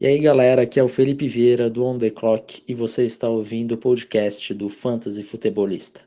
E aí galera, aqui é o Felipe Vieira do On The Clock e você está ouvindo o podcast do Fantasy Futebolista.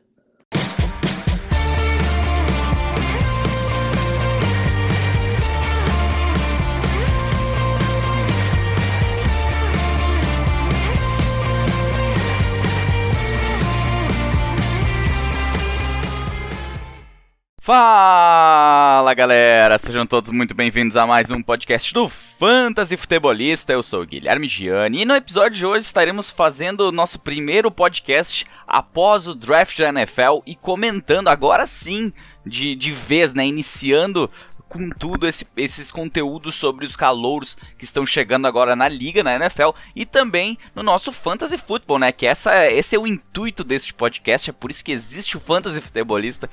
Fala galera, sejam todos muito bem-vindos a mais um podcast do Fantasy Futebolista. Eu sou Guilherme Gianni e no episódio de hoje estaremos fazendo o nosso primeiro podcast após o draft da NFL e comentando agora sim de, de vez, né? Iniciando com tudo esse, esses conteúdos sobre os calouros que estão chegando agora na liga, na NFL e também no nosso Fantasy Football, né? Que essa, esse é o intuito deste podcast, é por isso que existe o Fantasy Futebolista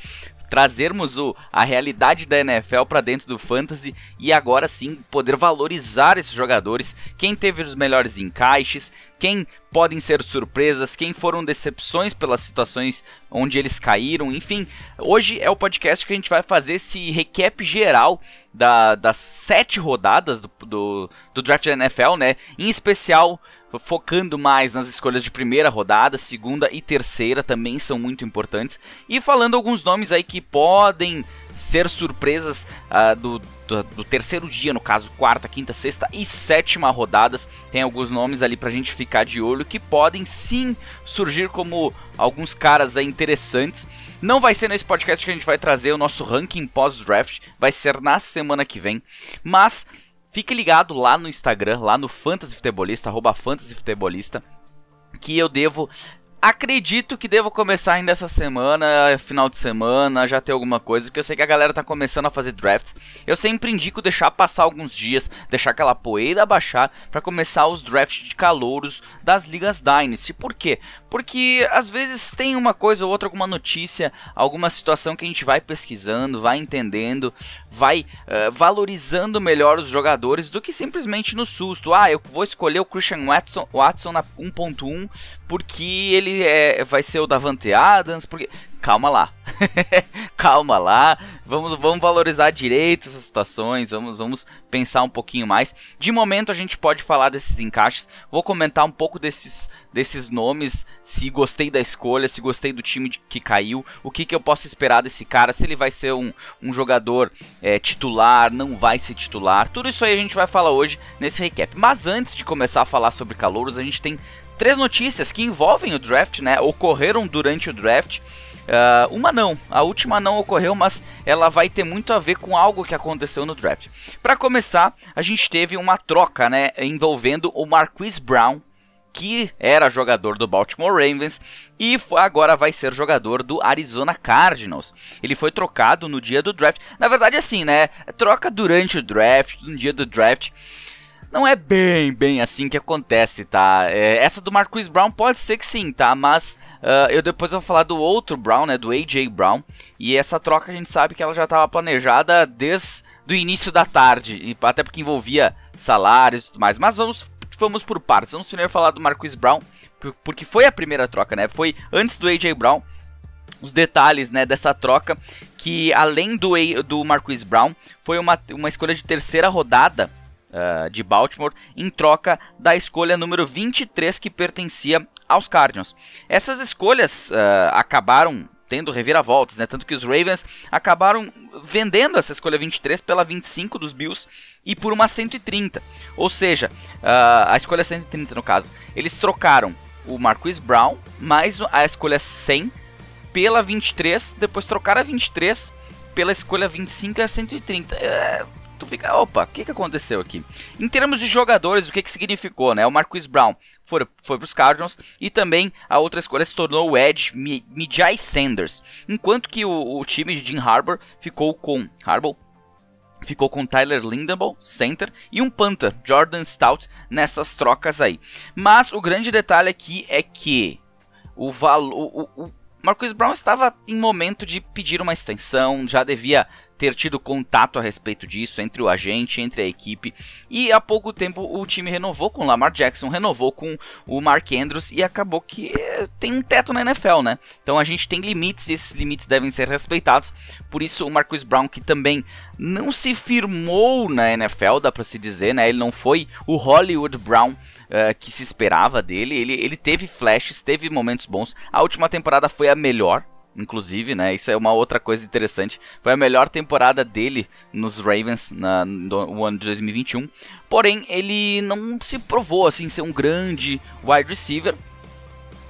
trazermos o, a realidade da NFL para dentro do fantasy e agora sim poder valorizar esses jogadores, quem teve os melhores encaixes, quem podem ser surpresas, quem foram decepções pelas situações onde eles caíram, enfim. Hoje é o podcast que a gente vai fazer esse recap geral da, das sete rodadas do, do, do draft da NFL, né? Em especial focando mais nas escolhas de primeira rodada, segunda e terceira também são muito importantes. E falando alguns nomes aí que podem ser surpresas uh, do, do, do, terceiro dia, no caso, quarta, quinta, sexta e sétima rodadas. Tem alguns nomes ali pra gente ficar de olho que podem sim surgir como alguns caras aí interessantes. Não vai ser nesse podcast que a gente vai trazer o nosso ranking pós-draft, vai ser na semana que vem. Mas Fique ligado lá no Instagram, lá no Fantasy Futebolista, arroba Fantasy Futebolista, que eu devo Acredito que devo começar ainda essa semana, final de semana, já ter alguma coisa, porque eu sei que a galera tá começando a fazer drafts. Eu sempre indico deixar passar alguns dias, deixar aquela poeira baixar para começar os drafts de calouros das ligas Dynasty. Por quê? Porque às vezes tem uma coisa ou outra, alguma notícia, alguma situação que a gente vai pesquisando, vai entendendo, vai uh, valorizando melhor os jogadores do que simplesmente no susto. Ah, eu vou escolher o Christian Watson, Watson na 1.1 porque ele é, vai ser o Davante Adams, porque calma lá. calma lá. Vamos, vamos valorizar direito essas situações, vamos, vamos pensar um pouquinho mais. De momento a gente pode falar desses encaixes. Vou comentar um pouco desses desses nomes, se gostei da escolha, se gostei do time que caiu, o que, que eu posso esperar desse cara, se ele vai ser um, um jogador é, titular, não vai ser titular. Tudo isso aí a gente vai falar hoje nesse recap. Mas antes de começar a falar sobre calouros, a gente tem três notícias que envolvem o draft, né? Ocorreram durante o draft. Uh, uma não, a última não ocorreu, mas ela vai ter muito a ver com algo que aconteceu no draft. Para começar, a gente teve uma troca, né, envolvendo o Marquise Brown, que era jogador do Baltimore Ravens e agora vai ser jogador do Arizona Cardinals. Ele foi trocado no dia do draft. Na verdade, assim, né? Troca durante o draft, no dia do draft. Não é bem, bem assim que acontece, tá? É, essa do Marquise Brown pode ser que sim, tá? Mas uh, eu depois vou falar do outro Brown, né? Do AJ Brown. E essa troca a gente sabe que ela já estava planejada desde o início da tarde, até porque envolvia salários e tudo mais. Mas vamos, vamos por partes. Vamos primeiro falar do Marquise Brown, porque foi a primeira troca, né? Foi antes do AJ Brown os detalhes né, dessa troca, que além do, do Marquise Brown, foi uma, uma escolha de terceira rodada uh, de Baltimore em troca da escolha número 23 que pertencia aos Cardinals. Essas escolhas uh, acabaram tendo reviravoltas, né? Tanto que os Ravens acabaram vendendo essa escolha 23 pela 25 dos Bills e por uma 130. Ou seja, uh, a escolha 130 no caso. Eles trocaram o Marquise Brown mais a escolha 100 pela 23, depois trocaram a 23 pela escolha 25 e a 130. É, tu fica, opa, o que, que aconteceu aqui? Em termos de jogadores, o que, que significou, né? O Marquise Brown foi, foi para os Cardinals e também a outra escolha se tornou o Edge Mijai Sanders, enquanto que o, o time de Jim Harbour ficou com Harbaugh ficou com Tyler Lindenbaugh, center, e um Panther, Jordan Stout, nessas trocas aí. Mas o grande detalhe aqui é que o valor, Marcus Brown estava em momento de pedir uma extensão, já devia ter tido contato a respeito disso entre o agente, entre a equipe. E há pouco tempo o time renovou com o Lamar Jackson, renovou com o Mark Andrews e acabou que eh, tem um teto na NFL, né? Então a gente tem limites e esses limites devem ser respeitados. Por isso o Marcus Brown, que também não se firmou na NFL, dá para se dizer, né? Ele não foi o Hollywood Brown uh, que se esperava dele. Ele, ele teve flashes, teve momentos bons. A última temporada foi a melhor, inclusive, né? Isso é uma outra coisa interessante. Foi a melhor temporada dele nos Ravens na, no ano de 2021. Porém, ele não se provou assim ser um grande wide receiver.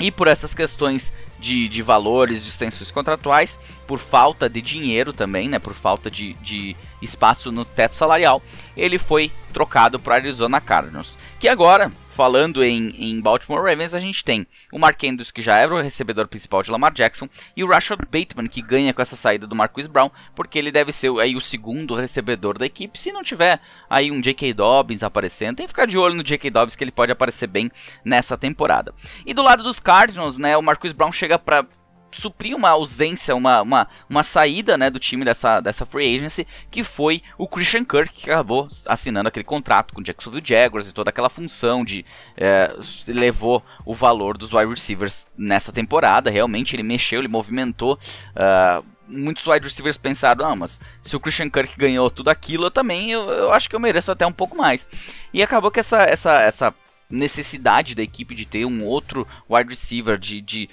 E por essas questões de, de valores, de extensões contratuais, por falta de dinheiro também, né? Por falta de, de espaço no teto salarial, ele foi trocado para Arizona Cardinals. Que agora falando em, em Baltimore Ravens, a gente tem o Mark Andrews, que já era o recebedor principal de Lamar Jackson, e o Rashad Bateman, que ganha com essa saída do Marquis Brown, porque ele deve ser aí o segundo recebedor da equipe, se não tiver aí um J.K. Dobbins aparecendo. Tem que ficar de olho no J.K. Dobbins, que ele pode aparecer bem nessa temporada. E do lado dos Cardinals, né, o Marquis Brown chega para suprir uma ausência, uma, uma, uma saída né, do time dessa, dessa free agency, que foi o Christian Kirk, que acabou assinando aquele contrato com o Jacksonville Jaguars e toda aquela função de é, levou o valor dos wide receivers nessa temporada. Realmente ele mexeu, ele movimentou. Uh, muitos wide receivers pensaram, ah, mas se o Christian Kirk ganhou tudo aquilo, eu também eu, eu acho que eu mereço até um pouco mais. E acabou que essa, essa, essa necessidade da equipe de ter um outro wide receiver, de, de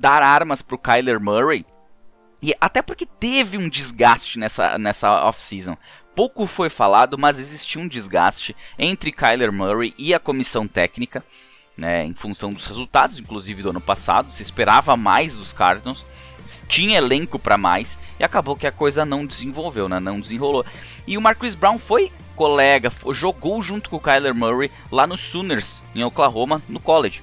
dar armas pro Kyler Murray. E até porque teve um desgaste nessa, nessa off-season. Pouco foi falado, mas existiu um desgaste entre Kyler Murray e a comissão técnica, né, em função dos resultados, inclusive do ano passado. Se esperava mais dos Cardinals, tinha elenco para mais, e acabou que a coisa não desenvolveu, né, não desenrolou. E o Marquis Brown foi colega, jogou junto com o Kyler Murray lá no Sooners, em Oklahoma, no college.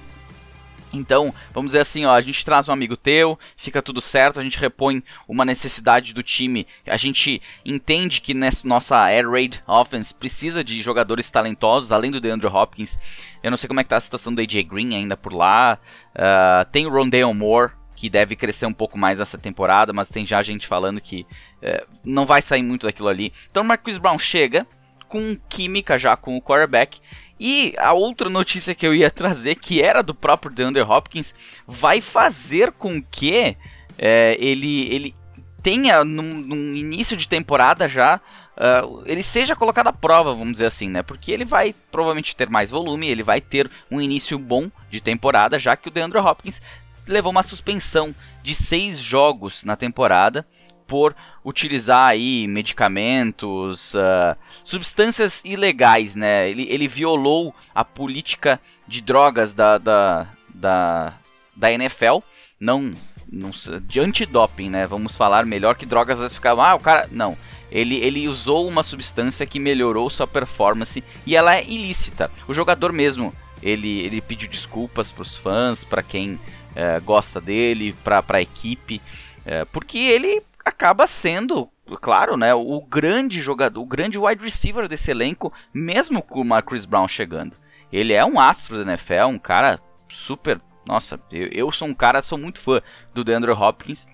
Então, vamos dizer assim, ó, a gente traz um amigo teu, fica tudo certo, a gente repõe uma necessidade do time, a gente entende que nessa nossa Air Raid Offense precisa de jogadores talentosos, além do DeAndre Hopkins. Eu não sei como é que tá a situação do AJ Green ainda por lá. Uh, tem o Rondale Moore, que deve crescer um pouco mais essa temporada, mas tem já gente falando que uh, não vai sair muito daquilo ali. Então o Marquis Brown chega com química já com o quarterback e a outra notícia que eu ia trazer, que era do próprio DeAndre Hopkins, vai fazer com que é, ele, ele tenha, num, num, início de temporada já, uh, ele seja colocado à prova, vamos dizer assim, né? Porque ele vai provavelmente ter mais volume, ele vai ter um início bom de temporada, já que o DeAndre Hopkins levou uma suspensão de seis jogos na temporada por utilizar aí medicamentos, uh, substâncias ilegais, né? Ele, ele violou a política de drogas da, da, da, da NFL, não, não de antidoping, né? Vamos falar melhor que drogas às ficavam, ah, o cara, não. Ele, ele usou uma substância que melhorou sua performance e ela é ilícita. O jogador mesmo, ele, ele pediu desculpas para os fãs, para quem é, gosta dele, para a equipe, é, porque ele acaba sendo, claro, né, o grande jogador, o grande wide receiver desse elenco, mesmo com o Marcus Brown chegando. Ele é um astro da NFL, um cara super. Nossa, eu, eu sou um cara, sou muito fã do DeAndre Hopkins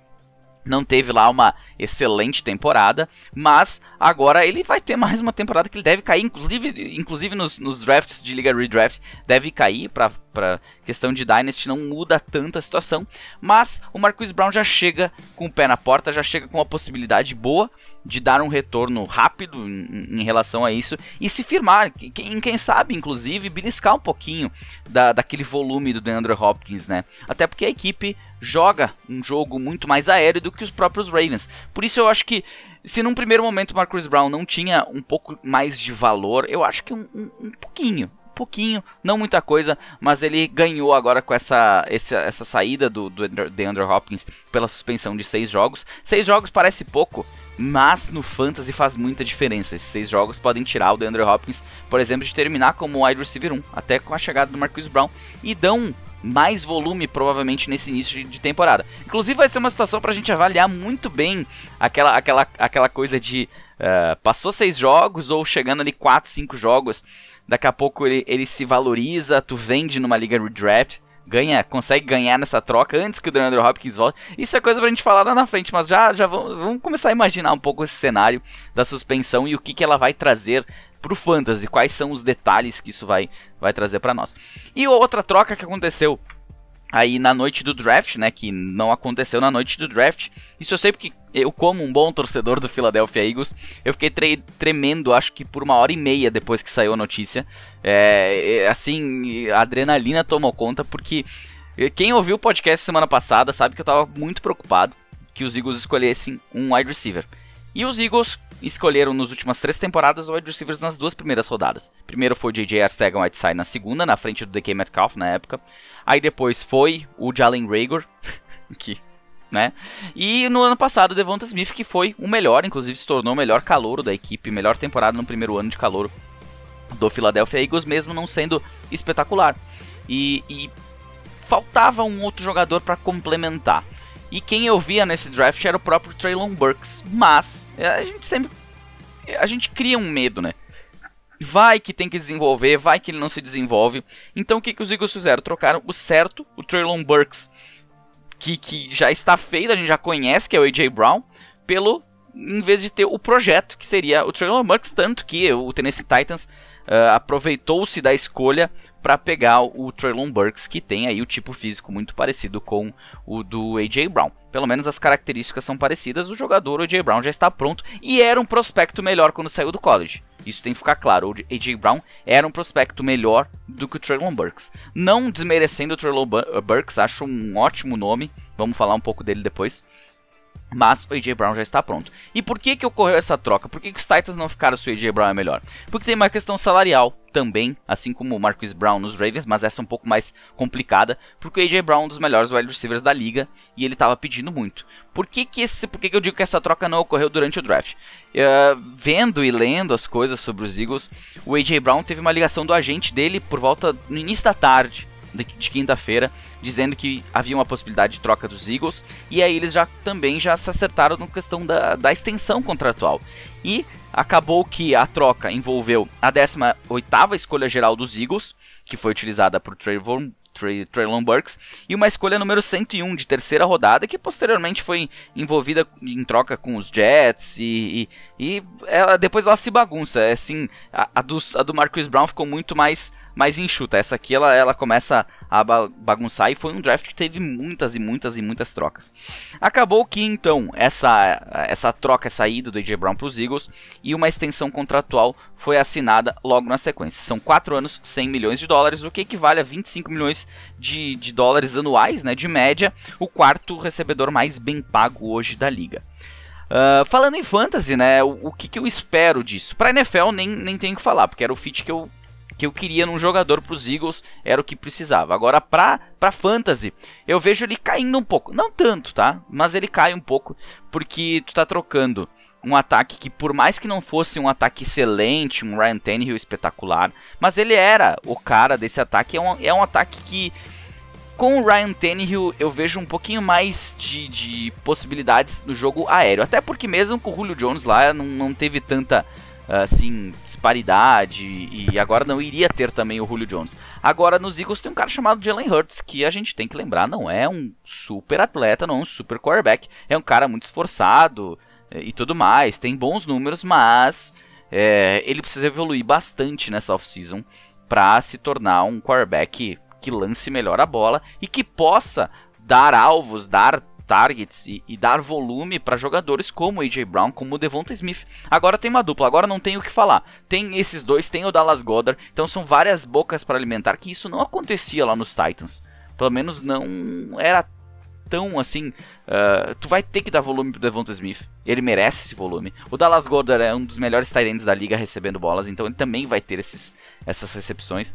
não teve lá uma excelente temporada, mas agora ele vai ter mais uma temporada que ele deve cair, inclusive, inclusive nos, nos drafts de Liga Redraft, deve cair para questão de Dynasty não muda tanto a situação, mas o Marquis Brown já chega com o pé na porta, já chega com uma possibilidade boa de dar um retorno rápido em, em relação a isso e se firmar, em quem sabe, inclusive, beliscar um pouquinho da, daquele volume do DeAndre Hopkins, né? Até porque a equipe joga um jogo muito mais aéreo do que os próprios Ravens. Por isso eu acho que se num primeiro momento o Marcus Brown não tinha um pouco mais de valor, eu acho que um, um, um pouquinho, pouquinho, não muita coisa, mas ele ganhou agora com essa, essa, essa saída do, do DeAndre Hopkins pela suspensão de seis jogos. Seis jogos parece pouco, mas no Fantasy faz muita diferença. Esses seis jogos podem tirar o DeAndre Hopkins, por exemplo, de terminar como wide receiver 1, até com a chegada do Marcus Brown, e dão mais volume provavelmente nesse início de temporada. Inclusive vai ser uma situação para a gente avaliar muito bem aquela, aquela, aquela coisa de uh, passou seis jogos ou chegando ali quatro, cinco jogos, daqui a pouco ele, ele se valoriza, tu vende numa liga redraft, ganha, consegue ganhar nessa troca antes que o DeAndre Hopkins volte. Isso é coisa pra gente falar lá na frente, mas já, já vamos, vamos começar a imaginar um pouco esse cenário da suspensão e o que, que ela vai trazer pro fantasy, quais são os detalhes que isso vai, vai trazer para nós. E outra troca que aconteceu aí na noite do draft, né, que não aconteceu na noite do draft. Isso eu sei porque eu, como um bom torcedor do Philadelphia Eagles, eu fiquei tre tremendo, acho que por uma hora e meia depois que saiu a notícia. É, assim, a adrenalina tomou conta, porque quem ouviu o podcast semana passada sabe que eu estava muito preocupado que os Eagles escolhessem um wide receiver. E os Eagles escolheram nas últimas três temporadas wide receivers nas duas primeiras rodadas. Primeiro foi o J.J. Arcega-Whiteside na segunda, na frente do DK Metcalf na época. Aí depois foi o Jalen Rager, que, né? E no ano passado o Devonta Smith, que foi o melhor, inclusive se tornou o melhor calouro da equipe, melhor temporada no primeiro ano de calouro do Philadelphia Eagles, mesmo não sendo espetacular. E, e faltava um outro jogador para complementar. E quem eu via nesse draft era o próprio Traylon Burks, mas é, a gente sempre a gente cria um medo, né? Vai que tem que desenvolver, vai que ele não se desenvolve. Então o que, que os Eagles fizeram? Trocaram o certo, o Traylon Burks, que, que já está feito, a gente já conhece, que é o A.J. Brown, pelo. Em vez de ter o projeto, que seria o Traylon Burks, tanto que o Tennessee Titans uh, aproveitou-se da escolha para pegar o Traylon Burks, que tem aí o tipo físico muito parecido com o do A.J. Brown. Pelo menos as características são parecidas, o jogador, A.J. Brown, já está pronto e era um prospecto melhor quando saiu do college. Isso tem que ficar claro. O A.J. Brown era um prospecto melhor do que o Traylon Burks. Não desmerecendo o Traylon Burks, acho um ótimo nome. Vamos falar um pouco dele depois. Mas o AJ Brown já está pronto. E por que que ocorreu essa troca? Por que, que os Titans não ficaram se o AJ Brown é melhor? Porque tem uma questão salarial também, assim como o Marquis Brown nos Ravens, mas essa é um pouco mais complicada, porque o AJ Brown é um dos melhores wide receivers da liga e ele estava pedindo muito. Por que que, esse, por que que eu digo que essa troca não ocorreu durante o draft? Uh, vendo e lendo as coisas sobre os Eagles, o AJ Brown teve uma ligação do agente dele por volta no início da tarde de, quinta-feira, dizendo que havia uma possibilidade de troca dos Eagles, e aí eles já também já se acertaram na questão da, da extensão contratual. E acabou que a troca envolveu a 18ª escolha geral dos Eagles, que foi utilizada por Trevor Traylon Burks, e uma escolha número 101 de terceira rodada, que posteriormente foi envolvida em troca com os Jets, e, e, e ela, depois ela se bagunça. É, assim, a, a, dos, a do Marcus Brown ficou muito mais mais enxuta. Essa aqui ela, ela começa a bagunçar e foi um draft que teve muitas e muitas e muitas trocas. Acabou que então essa, essa troca, essa ida do AJ Brown para os Eagles e uma extensão contratual foi assinada logo na sequência. São 4 anos, 100 milhões de dólares, o que equivale a 25 milhões de, de dólares anuais, né, de média, o quarto recebedor mais bem pago hoje da liga. Uh, falando em fantasy, né, o, o que, que eu espero disso? Para NFL nem, nem tenho que falar, porque era o fit que eu que eu queria num jogador para os Eagles, era o que precisava. Agora, para para fantasy, eu vejo ele caindo um pouco. Não tanto, tá? Mas ele cai um pouco, porque tu tá trocando um ataque que, por mais que não fosse um ataque excelente, um Ryan Tannehill espetacular, mas ele era o cara desse ataque. É um, é um ataque que, com o Ryan Tannehill, eu vejo um pouquinho mais de, de possibilidades no jogo aéreo. Até porque, mesmo com o Julio Jones lá, não, não teve tanta assim, disparidade e agora não iria ter também o Julio Jones. Agora nos Eagles tem um cara chamado Jalen Hurts que a gente tem que lembrar, não é um super atleta, não é um super quarterback, é um cara muito esforçado e tudo mais, tem bons números, mas é, ele precisa evoluir bastante nessa offseason para se tornar um quarterback que lance melhor a bola e que possa dar alvos, dar targets e, e dar volume para jogadores como AJ Brown, como o Devonta Smith. Agora tem uma dupla, agora não tem o que falar. Tem esses dois, tem o Dallas Goddard, então são várias bocas para alimentar que isso não acontecia lá nos Titans. Pelo menos não era tão assim. Uh, tu vai ter que dar volume pro Devonta Smith. Ele merece esse volume. O Dallas Goddard é um dos melhores tight da liga recebendo bolas, então ele também vai ter esses, essas recepções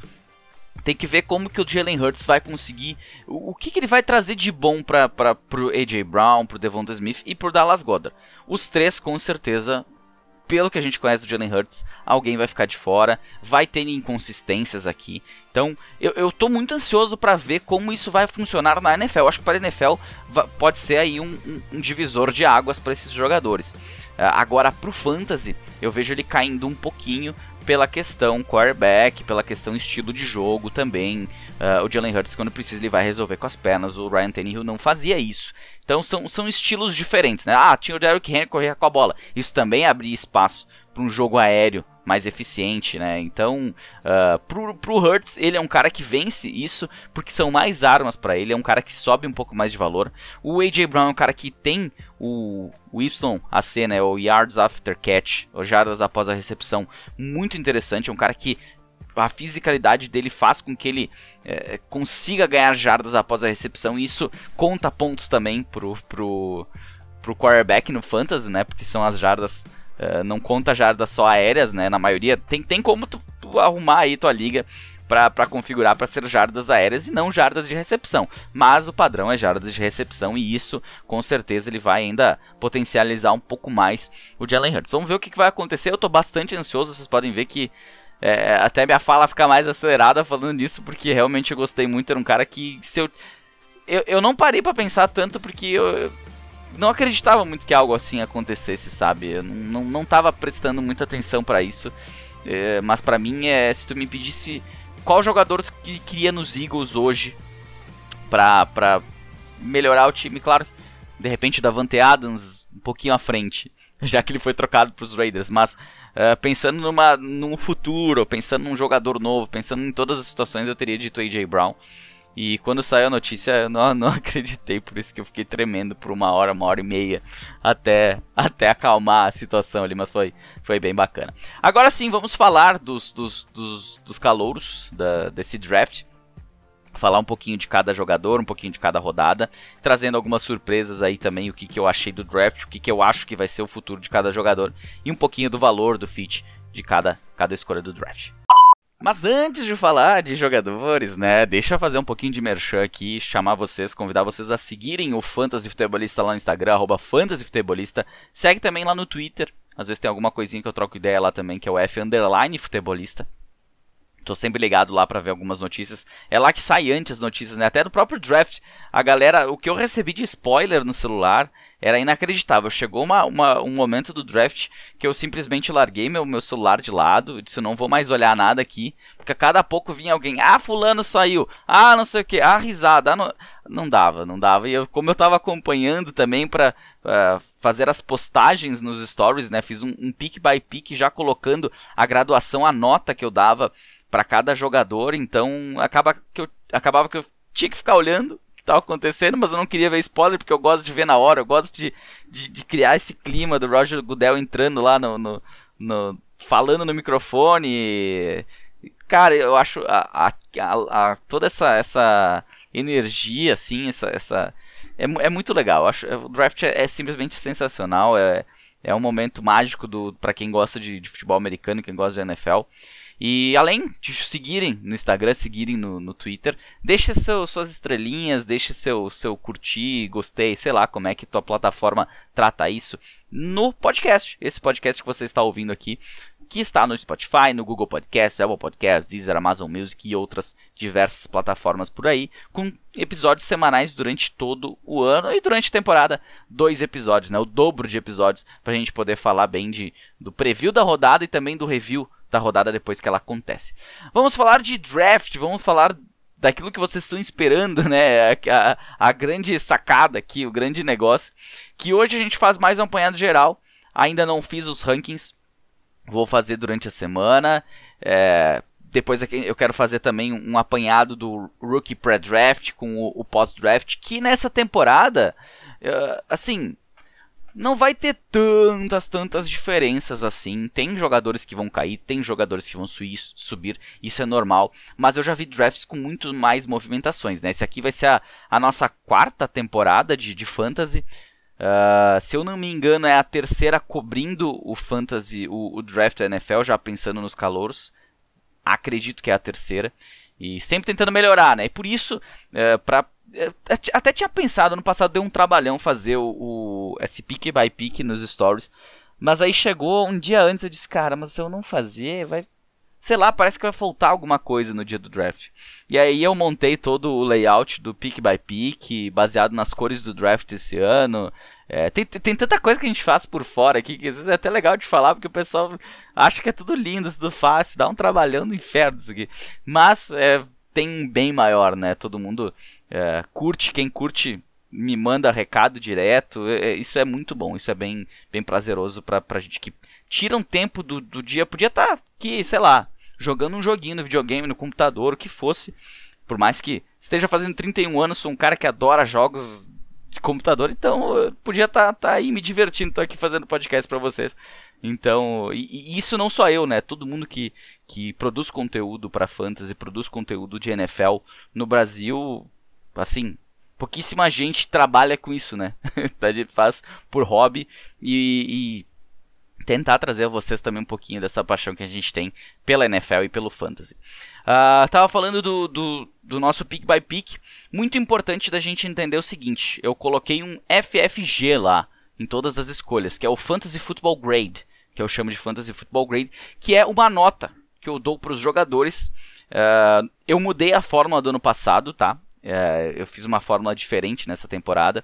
tem que ver como que o Jalen Hurts vai conseguir, o, o que, que ele vai trazer de bom para pro AJ Brown, pro Devonta Smith e pro Dallas Goddard. Os três com certeza pelo que a gente conhece do Jalen Hurts, alguém vai ficar de fora, vai ter inconsistências aqui. Então, eu, eu tô muito ansioso para ver como isso vai funcionar na NFL. Eu acho que para a NFL pode ser aí um, um, um divisor de águas para esses jogadores. Uh, agora, pro Fantasy, eu vejo ele caindo um pouquinho, pela questão quarterback, pela questão estilo de jogo também. Uh, o Jalen Hurts, quando precisa, ele vai resolver com as pernas. O Ryan Tannehill não fazia isso. Então são, são estilos diferentes, né? Ah, tinha o Derrick Henry correr com a bola. Isso também abria espaço para um jogo aéreo mais eficiente, né? Então, uh, pro, pro Hurts, ele é um cara que vence isso porque são mais armas para ele, é um cara que sobe um pouco mais de valor. O AJ Brown é um cara que tem o, o YAC, né, o Yards After Catch, ou jardas após a recepção, muito interessante, é um cara que a fisicalidade dele faz com que ele é, consiga ganhar jardas após a recepção, e isso conta pontos também pro, pro, pro quarterback no fantasy, né, porque são as jardas Uh, não conta jardas só aéreas, né? Na maioria tem, tem como tu, tu arrumar aí tua liga para configurar para ser jardas aéreas e não jardas de recepção. Mas o padrão é jardas de recepção e isso com certeza ele vai ainda potencializar um pouco mais o Jalen Hurts. Vamos ver o que, que vai acontecer. Eu estou bastante ansioso. Vocês podem ver que é, até minha fala fica mais acelerada falando disso porque realmente eu gostei muito. Era um cara que se eu eu, eu não parei para pensar tanto porque eu, não acreditava muito que algo assim acontecesse, sabe? Eu não, não tava prestando muita atenção para isso. É, mas para mim, é, se tu me pedisse qual jogador que queria nos Eagles hoje pra, pra melhorar o time, claro, de repente da Davante Adams um pouquinho à frente, já que ele foi trocado para os Raiders, mas uh, pensando numa, num futuro, pensando num jogador novo, pensando em todas as situações, eu teria dito AJ Brown. E quando saiu a notícia, eu não, não acreditei, por isso que eu fiquei tremendo por uma hora, uma hora e meia, até, até acalmar a situação ali, mas foi, foi bem bacana. Agora sim, vamos falar dos, dos, dos, dos calouros da, desse draft falar um pouquinho de cada jogador, um pouquinho de cada rodada, trazendo algumas surpresas aí também, o que, que eu achei do draft, o que, que eu acho que vai ser o futuro de cada jogador e um pouquinho do valor do fit de cada, cada escolha do draft. Mas antes de falar de jogadores, né, deixa eu fazer um pouquinho de merchan aqui, chamar vocês, convidar vocês a seguirem o Fantasy Futebolista lá no Instagram, arroba Fantasy Futebolista. Segue também lá no Twitter, às vezes tem alguma coisinha que eu troco ideia lá também, que é o F Futebolista. Tô sempre ligado lá para ver algumas notícias. É lá que sai antes as notícias, né? Até do próprio draft. A galera, o que eu recebi de spoiler no celular era inacreditável. Chegou uma, uma, um momento do draft que eu simplesmente larguei meu, meu celular de lado. Disse, eu não vou mais olhar nada aqui. Porque a cada pouco vinha alguém. Ah, fulano saiu. Ah, não sei o que. Ah, risada. Ah, não... não dava, não dava. E eu, como eu tava acompanhando também para fazer as postagens nos stories, né? Fiz um, um pick by pick já colocando a graduação, a nota que eu dava para cada jogador. Então acaba que eu, acabava que eu tinha que ficar olhando estava acontecendo, mas eu não queria ver spoiler porque eu gosto de ver na hora, eu gosto de, de, de criar esse clima do Roger Goodell entrando lá no, no, no falando no microfone. Cara, eu acho a, a, a, toda essa, essa energia, assim, essa, essa é, é muito legal. Acho, o draft é, é simplesmente sensacional, é, é um momento mágico do para quem gosta de, de futebol americano, quem gosta de NFL. E além de seguirem no Instagram, seguirem no, no Twitter, deixe seu, suas estrelinhas, deixe seu, seu curtir, gostei, sei lá como é que tua plataforma trata isso no podcast. Esse podcast que você está ouvindo aqui, que está no Spotify, no Google Podcast, Apple Podcast, Deezer, Amazon Music e outras diversas plataformas por aí, com episódios semanais durante todo o ano e durante a temporada dois episódios, né, o dobro de episódios para a gente poder falar bem de, do preview da rodada e também do review da rodada depois que ela acontece. Vamos falar de draft, vamos falar daquilo que vocês estão esperando, né? A, a, grande sacada aqui, o grande negócio. Que hoje a gente faz mais um apanhado geral. Ainda não fiz os rankings, vou fazer durante a semana. É, depois eu quero fazer também um apanhado do Rookie Pre-Draft com o, o Post-Draft, que nessa temporada, uh, assim, não vai ter tantas, tantas diferenças assim. Tem jogadores que vão cair, tem jogadores que vão subir, isso é normal. Mas eu já vi drafts com muito mais movimentações, né? Esse aqui vai ser a, a nossa quarta temporada de, de Fantasy. Uh, se eu não me engano, é a terceira cobrindo o Fantasy, o, o draft da NFL, já pensando nos calouros. Acredito que é a terceira. E sempre tentando melhorar, né? E por isso, uh, para até tinha pensado no passado, deu um trabalhão fazer o, o esse pick by pick nos stories. Mas aí chegou um dia antes eu disse, cara, mas se eu não fazer, vai. Sei lá, parece que vai faltar alguma coisa no dia do draft. E aí eu montei todo o layout do pick by pick, baseado nas cores do draft esse ano. É, tem, tem tanta coisa que a gente faz por fora aqui que às vezes é até legal de falar, porque o pessoal acha que é tudo lindo, tudo fácil, dá um trabalhão no inferno isso aqui. Mas é, tem um bem maior, né? Todo mundo é, curte, quem curte me manda recado direto. É, é isso é muito bom, isso é bem, bem prazeroso pra, pra gente que tira um tempo do, do dia. Podia estar tá aqui, sei lá, jogando um joguinho no videogame, no computador, o que fosse. Por mais que esteja fazendo 31 anos, sou um cara que adora jogos de computador, então eu podia estar tá, tá aí me divertindo, tô aqui fazendo podcast para vocês. Então, e, e, isso não só eu, né? Todo mundo que, que produz conteúdo para fantasy, produz conteúdo de NFL no Brasil, assim, pouquíssima gente trabalha com isso, né? a gente faz por hobby e, e, tentar trazer a vocês também um pouquinho dessa paixão que a gente tem pela NFL e pelo fantasy. Uh, tava falando do, do, do, nosso pick by pick. Muito importante da gente entender o seguinte: eu coloquei um FFG lá em todas as escolhas, que é o Fantasy Football Grade, que eu chamo de Fantasy Football Grade, que é uma nota que eu dou para os jogadores. Uh, eu mudei a fórmula do ano passado, tá? Uh, eu fiz uma fórmula diferente nessa temporada.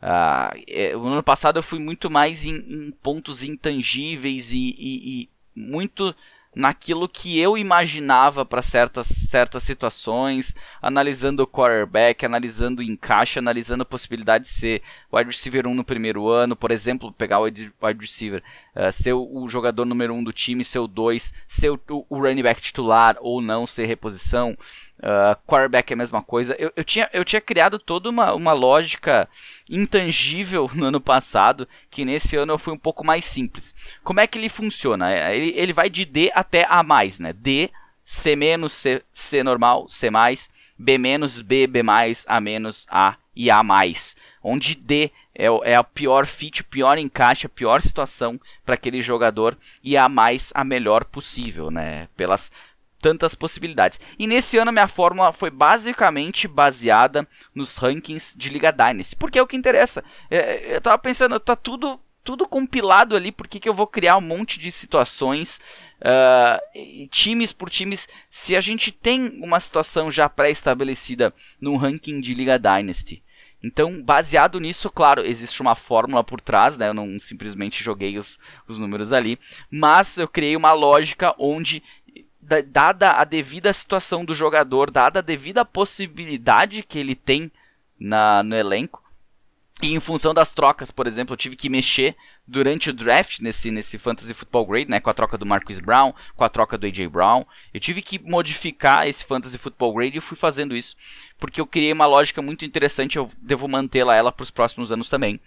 Uh, no ano passado eu fui muito mais em, em pontos intangíveis e, e, e muito naquilo que eu imaginava para certas, certas situações, analisando o quarterback, analisando o encaixe, analisando a possibilidade de ser wide receiver 1 no primeiro ano, por exemplo, pegar o wide receiver, uh, ser o, o, jogador número 1 do time, ser o 2, ser o, o running back titular ou não, ser reposição. Uh, quarterback é a mesma coisa. Eu, eu, tinha, eu tinha criado toda uma, uma lógica intangível no ano passado, que nesse ano eu fui um pouco mais simples. Como é que ele funciona? É, ele, ele vai de D até A+, né? D, C menos, C, C normal, C mais, B menos, B, B mais, A menos, A e A mais. Onde D é, é a pior fit, o pior encaixe, a pior situação para aquele jogador e A mais a melhor possível, né? Pelas tantas possibilidades. E nesse ano minha fórmula foi basicamente baseada nos rankings de Liga Dynasty, porque é o que interessa. É, é eu tava pensando, tá tudo tudo compilado ali, por que eu vou criar um monte de situações, uh, times por times, se a gente tem uma situação já pré-estabelecida no ranking de Liga Dynasty. Então, baseado nisso, claro, existe uma fórmula por trás, né? Eu não simplesmente joguei os, os números ali, mas eu criei uma lógica onde dada a devida situação do jogador, dada a devida possibilidade que ele tem na, no elenco, e em função das trocas, por exemplo, eu tive que mexer durante o draft nesse, nesse Fantasy Football Grade, né, com a troca do Marcus Brown, com a troca do AJ Brown. Eu tive que modificar esse Fantasy Football Grade e fui fazendo isso porque eu criei uma lógica muito interessante, eu devo mantê-la ela para os próximos anos também.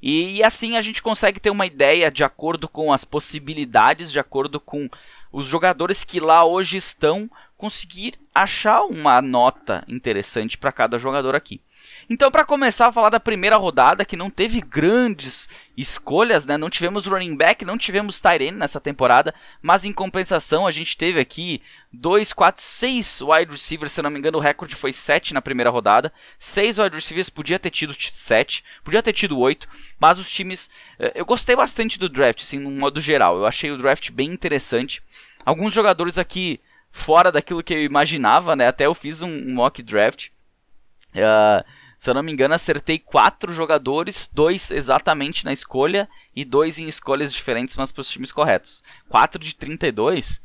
E, e assim a gente consegue ter uma ideia de acordo com as possibilidades, de acordo com os jogadores que lá hoje estão conseguir achar uma nota interessante para cada jogador aqui. Então, para começar a falar da primeira rodada, que não teve grandes escolhas, né? Não tivemos running back, não tivemos tight end nessa temporada, mas em compensação a gente teve aqui 2, 4, 6 wide receivers, se não me engano o recorde foi 7 na primeira rodada. 6 wide receivers, podia ter tido 7, podia ter tido 8, mas os times... Eh, eu gostei bastante do draft, assim, no modo geral. Eu achei o draft bem interessante. Alguns jogadores aqui fora daquilo que eu imaginava, né? Até eu fiz um, mock draft. Uh, se eu não me engano, acertei quatro jogadores, dois exatamente na escolha e dois em escolhas diferentes, mas para os times corretos. 4 de 32.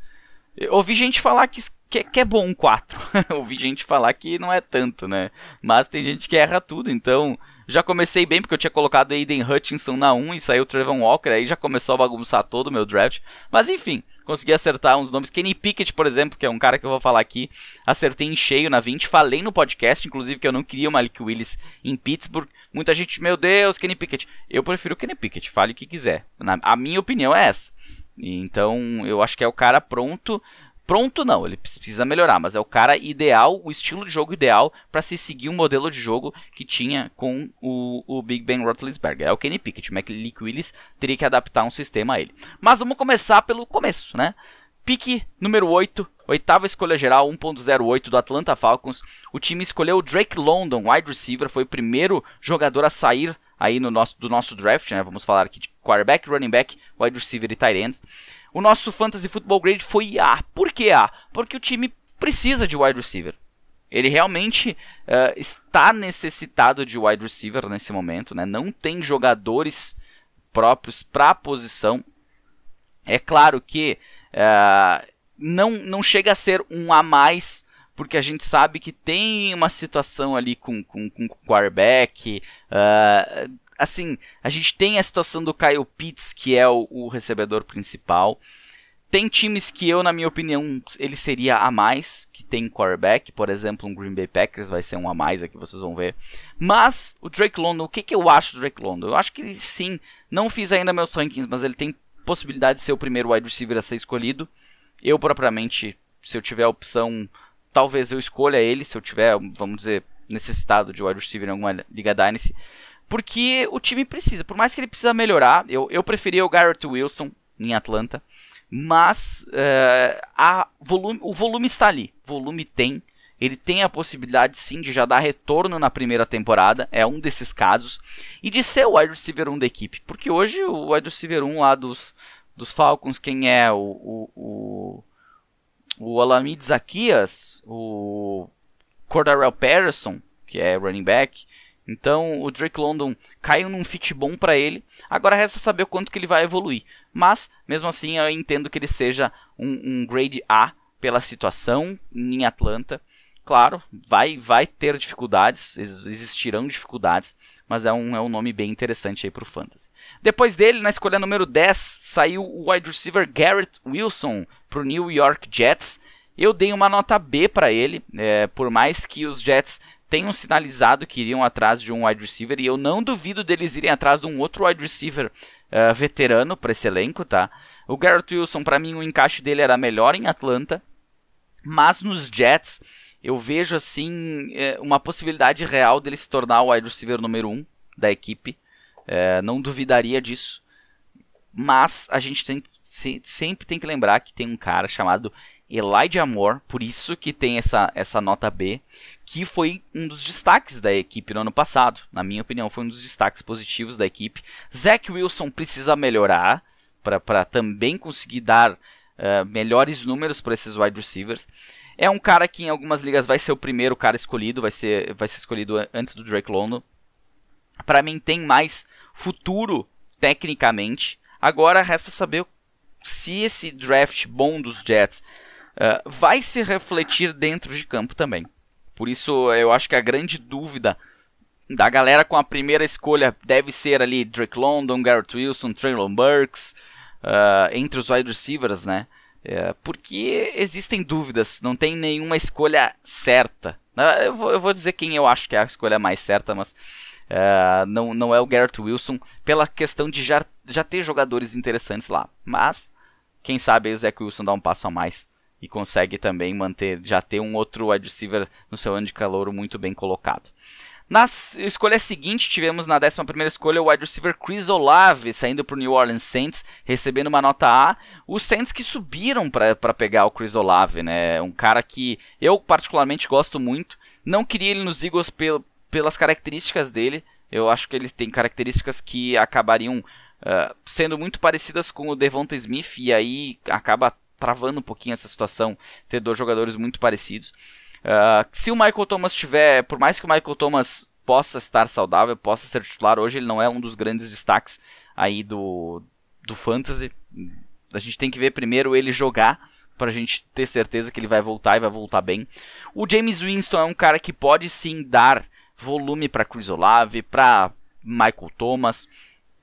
Eu ouvi gente falar que, que, que é bom 4. ouvi gente falar que não é tanto, né? Mas tem gente que erra tudo, então já comecei bem porque eu tinha colocado Aiden Hutchinson na 1 e saiu Trevor Walker, aí já começou a bagunçar todo o meu draft. Mas enfim, consegui acertar uns nomes. Kenny Pickett, por exemplo, que é um cara que eu vou falar aqui, acertei em cheio na 20. Falei no podcast, inclusive, que eu não queria o Malik Willis em Pittsburgh. Muita gente, meu Deus, Kenny Pickett. Eu prefiro o Kenny Pickett, fale o que quiser. Na, a minha opinião é essa. Então, eu acho que é o cara pronto pronto não, ele precisa melhorar, mas é o cara ideal, o estilo de jogo ideal para se seguir um modelo de jogo que tinha com o, o Big Ben Roethlisberger. É o Kenny Pickett, o McLeak Willis teria que adaptar um sistema a ele. Mas vamos começar pelo começo, né? Pique número 8, oitava escolha geral, 1.08 do Atlanta Falcons. O time escolheu o Drake London, wide receiver, foi o primeiro jogador a sair aí no nosso, do nosso draft, né? Vamos falar aqui de quarterback, running back, wide receiver e tight ends. O nosso Fantasy Football Grade foi A. Por que A? Porque o time precisa de wide receiver. Ele realmente uh, está necessitado de wide receiver nesse momento, né? Não tem jogadores próprios para a posição. É claro que uh, não, não chega a ser um a mais, porque a gente sabe que tem uma situação ali com, com, com o quarterback. Uh, assim, a gente tem a situação do Kyle Pitts, que é o, o recebedor principal. Tem times que eu, na minha opinião, ele seria a mais, que tem quarterback, por exemplo, um Green Bay Packers vai ser um a mais aqui, vocês vão ver. Mas o Drake London, o que, que eu acho do Drake London? Eu acho que ele sim, não fiz ainda meus rankings, mas ele tem possibilidade de ser o primeiro wide receiver a ser escolhido. Eu, propriamente, se eu tiver a opção, talvez eu escolha ele, se eu tiver, vamos dizer, necessitado de wide receiver em alguma Liga Dynasty. Porque o time precisa, por mais que ele precisa melhorar, eu, eu preferia o Garrett Wilson em Atlanta mas uh, a volume, o volume está ali, volume tem, ele tem a possibilidade sim de já dar retorno na primeira temporada, é um desses casos, e de ser o wide receiver 1 da equipe, porque hoje o wide receiver 1 lá dos, dos Falcons, quem é? O, o, o, o Alamid Zakias, o Cordarrelle Patterson, que é running back, então o Drake London caiu num fit bom para ele. Agora resta saber o quanto que ele vai evoluir. Mas, mesmo assim, eu entendo que ele seja um, um grade A pela situação em Atlanta. Claro, vai, vai ter dificuldades, existirão dificuldades, mas é um, é um nome bem interessante aí para o Fantasy. Depois dele, na escolha número 10, saiu o wide receiver Garrett Wilson para o New York Jets. Eu dei uma nota B para ele, é, por mais que os Jets tenham sinalizado que iriam atrás de um wide receiver e eu não duvido deles irem atrás de um outro wide receiver uh, veterano para esse elenco, tá? O Garrett Wilson, para mim, o encaixe dele era melhor em Atlanta, mas nos Jets eu vejo assim eh, uma possibilidade real dele se tornar o wide receiver número 1 um da equipe. Uh, não duvidaria disso. Mas a gente tem, sempre tem que lembrar que tem um cara chamado Elijah Moore, por isso que tem essa, essa nota B, que foi um dos destaques da equipe no ano passado. Na minha opinião, foi um dos destaques positivos da equipe. Zach Wilson precisa melhorar para também conseguir dar uh, melhores números para esses wide receivers. É um cara que em algumas ligas vai ser o primeiro cara escolhido, vai ser, vai ser escolhido antes do Drake London. Para mim tem mais futuro tecnicamente. Agora resta saber se esse draft bom dos Jets uh, vai se refletir dentro de campo também. Por isso eu acho que a grande dúvida da galera com a primeira escolha deve ser ali Drake London, Garrett Wilson, Traylon Burks, uh, entre os wide receivers, né? Uh, porque existem dúvidas, não tem nenhuma escolha certa. Uh, eu, vou, eu, vou, dizer quem eu acho que é a escolha mais certa, mas uh, não, não é o Garrett Wilson, pela questão de já, já ter jogadores interessantes lá. Mas, quem sabe o Zach Wilson dá um passo a mais e consegue também manter, já ter um outro wide receiver no seu ano de calor muito bem colocado. Na escolha seguinte, tivemos na 11 escolha o wide receiver Chris Olave, saindo para o New Orleans Saints, recebendo uma nota A. Os Saints que subiram para pegar o Chris Olave, né? Um cara que eu particularmente gosto muito. Não queria ele nos Eagles pel pelas características dele. Eu acho que ele tem características que acabariam uh, sendo muito parecidas com o Devonta Smith, e aí acaba travando um pouquinho essa situação, ter dois jogadores muito parecidos. Uh, se o Michael Thomas tiver, por mais que o Michael Thomas possa estar saudável, possa ser titular, hoje ele não é um dos grandes destaques aí do, do Fantasy. A gente tem que ver primeiro ele jogar para a gente ter certeza que ele vai voltar e vai voltar bem. O James Winston é um cara que pode sim dar volume para Chris Olave, para Michael Thomas,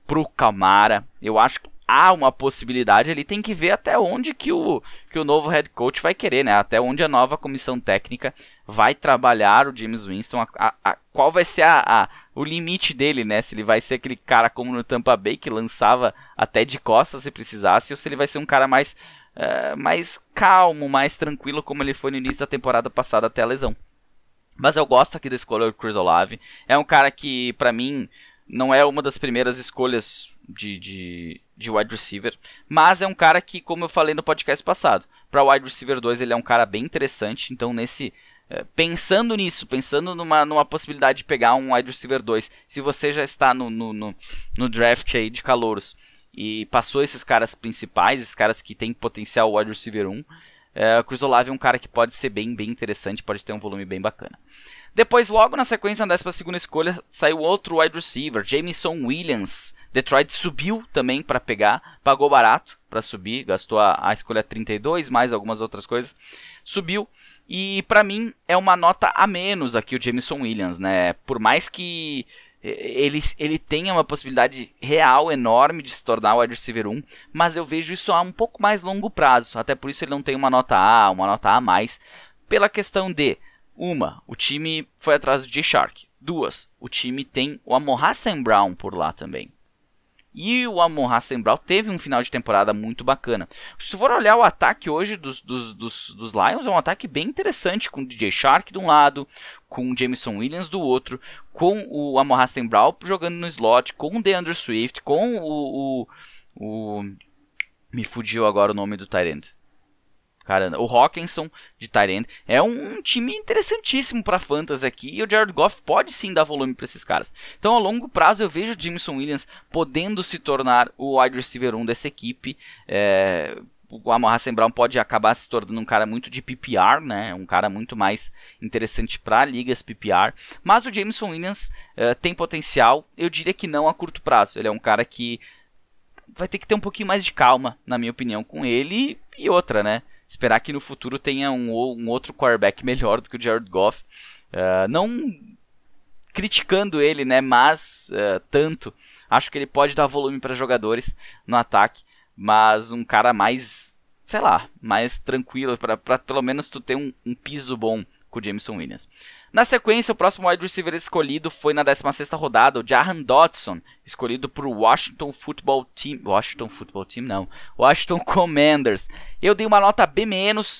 para o Camara. Eu acho que há uma possibilidade ali, tem que ver até onde que o, que o novo head coach vai querer, né? Até onde a nova comissão técnica vai trabalhar o James Winston, a, a, a, qual vai ser a, o limite dele, né? Se ele vai ser aquele cara como no Tampa Bay que lançava até de costas se precisasse, ou se ele vai ser um cara mais, uh, mais calmo, mais tranquilo, como ele foi no início da temporada passada até a lesão. Mas eu gosto aqui da escolha do Chris Olave. É um cara que, para mim, não é uma das primeiras escolhas de, de, de wide receiver, mas é um cara que, como eu falei no podcast passado, para wide receiver 2 ele é um cara bem interessante, então nesse eh, pensando nisso, pensando numa, numa possibilidade de pegar um wide receiver 2, se você já está no, no, no, no draft aí de calouros e passou esses caras principais, esses caras que têm potencial wide receiver 1, É, o Chris Olave é um cara que pode ser bem, bem interessante, pode ter um volume bem bacana. Depois, logo na sequência, na 12 escolha, saiu outro wide receiver, Jameson Williams. Detroit subiu também para pegar, pagou barato para subir, gastou a, a, escolha 32, mais algumas outras coisas. Subiu e para mim é uma nota a menos aqui o Jameson Williams, né? Por mais que ele, ele tenha uma possibilidade real enorme de se tornar o wide receiver 1, mas eu vejo isso a um pouco mais longo prazo. Até por isso ele não tem uma nota A, uma nota A mais, pela questão de uma, o time foi atrás do J-Shark. Duas, o time tem o Amon Hassan Brown por lá também. E o Amon Brown teve um final de temporada muito bacana. Se for olhar o ataque hoje dos, dos, dos, dos Lions, é um ataque bem interessante, com o DJ Shark de um lado, com o Jameson Williams do outro, com o Amon Brown jogando no slot, com o DeAndre Swift, com o, o, o... Me fugiu agora o nome do Tyrant. Caramba, o Hawkinson de Tyrant é um time interessantíssimo para fantasy aqui e o Jared Goff pode sim dar volume para esses caras. Então, a longo prazo, eu vejo o Jameson Williams podendo se tornar o wide receiver 1 dessa equipe. É, o Amon Brown pode acabar se tornando um cara muito de PPR, né? Um cara muito mais interessante para ligas PPR. Mas o Jameson Williams uh, tem potencial, eu diria que não a curto prazo. Ele é um cara que vai ter que ter um pouquinho mais de calma, na minha opinião, com ele e outra, né? Esperar que no futuro tenha um, um outro quarterback melhor do que o Jared Goff. Uh, não criticando ele, né? Mas uh, tanto. Acho que ele pode dar volume para jogadores no ataque, mas um cara mais, sei lá, mais tranquilo para pelo menos tu ter um, um piso bom com o Jameson Williams. Na sequência, o próximo wide receiver escolhido foi na 16ª rodada, o Jahan Dodson, escolhido por Washington Football Team, Washington Football Team não, Washington Commanders. Eu dei uma nota B-,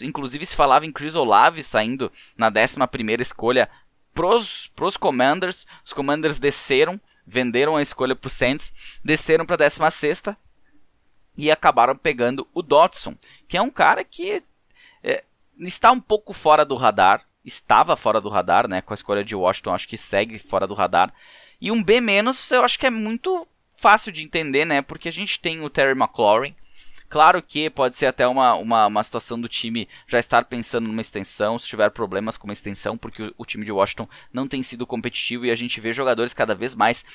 inclusive se falava em Chris Olave saindo na 11ª escolha pros, pros Commanders. Os Commanders desceram, venderam a escolha pro Saints, desceram para a 16ª e acabaram pegando o Dodson, que é um cara que é, está um pouco fora do radar, estava fora do radar, né? Com a escolha de Washington, acho que segue fora do radar. E um B- eu acho que é muito fácil de entender, né? Porque a gente tem o Terry McLaurin. Claro que pode ser até uma, uma, uma situação do time já estar pensando numa extensão, se tiver problemas com uma extensão, porque o, o time de Washington não tem sido competitivo e a gente vê jogadores cada vez mais,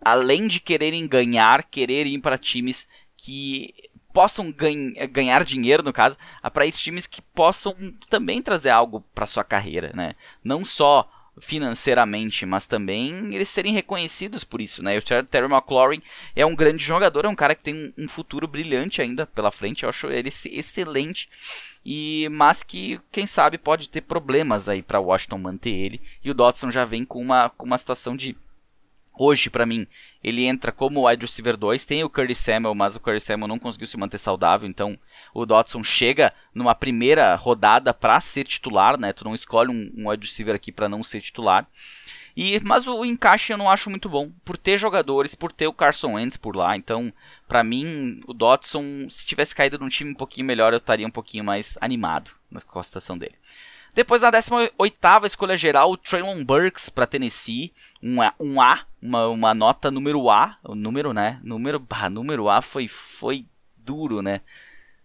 além de quererem ganhar, quererem ir para times que possam ganha, ganhar dinheiro, no caso, para ir times que possam também trazer algo para sua carreira, né? Não só financeiramente, mas também eles serem reconhecidos por isso, né? O Terry McLaurin é um grande jogador, é um cara que tem um, futuro brilhante ainda pela frente, eu acho ele excelente. E mas que quem sabe pode ter problemas aí para Washington manter ele. E o Dodson já vem com uma com uma situação de Hoje, para mim, ele entra como wide receiver 2. Tem o Curtis Samuel, mas o Curtis Samuel não conseguiu se manter saudável. Então, o Dodson chega numa primeira rodada para ser titular, né? Tu não escolhe um, um wide receiver aqui para não ser titular. E, mas o encaixe eu não acho muito bom, por ter jogadores, por ter o Carson Wentz por lá. Então, para mim, o Dodson, se tivesse caído num time um pouquinho melhor, eu estaria um pouquinho mais animado com a situação dele. Depois, na 18ª escolha geral, o Traylon Burks para Tennessee, um A, um A uma, uma nota número A, o número, né? Número, bah, número A foi, foi duro, né?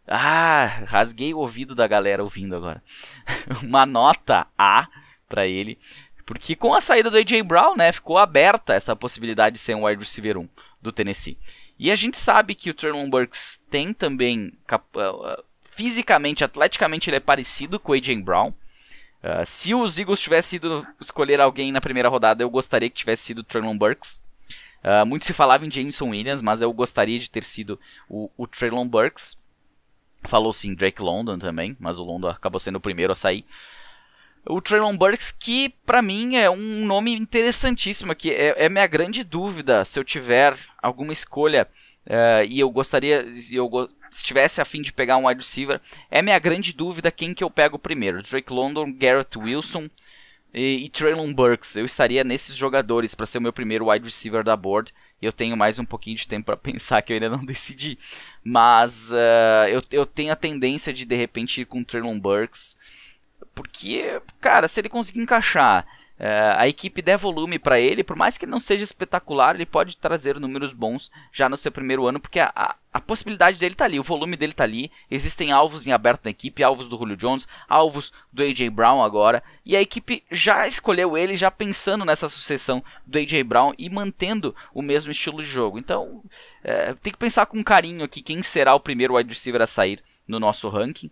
Ah, rasguei o ouvido da galera ouvindo agora. uma nota A para ele, porque com a saída do AJ Brown, né, ficou aberta essa possibilidade de ser um wide receiver 1 do Tennessee. E a gente sabe que o Traylon Burks tem também uh, fisicamente, atleticamente ele é parecido com o AJ Brown. Uh, se os Eagles tivessem ido escolher alguém na primeira rodada, eu gostaria que tivesse sido Traylon Burks. Uh, muito se falava em Jameson Williams, mas eu gostaria de ter sido o, o Traylon Burks. Falou sim Drake London também, mas o London acabou sendo o primeiro a sair. O Traylon Burks, que para mim é um nome interessantíssimo aqui, é, é minha grande dúvida se eu tiver alguma escolha uh, e eu gostaria, eu se tivesse a fim de pegar um wide receiver, é minha grande dúvida quem que eu pego primeiro. Drake London, Garrett Wilson e, e Traylon Burks. Eu estaria nesses jogadores para ser o meu primeiro wide receiver da board. Eu tenho mais um pouquinho de tempo para pensar que eu ainda não decidi. Mas uh, eu, eu tenho a tendência de de repente ir com Traylon Burks. Porque, cara, se ele conseguir encaixar é, a equipe der volume para ele, por mais que não seja espetacular, ele pode trazer números bons já no seu primeiro ano, porque a, a, a possibilidade dele tá ali, o volume dele tá ali, existem alvos em aberto na equipe, alvos do Julio Jones, alvos do AJ Brown agora, e a equipe já escolheu ele, já pensando nessa sucessão do AJ Brown e mantendo o mesmo estilo de jogo. Então, é, tem que pensar com carinho aqui quem será o primeiro wide receiver a sair no nosso ranking.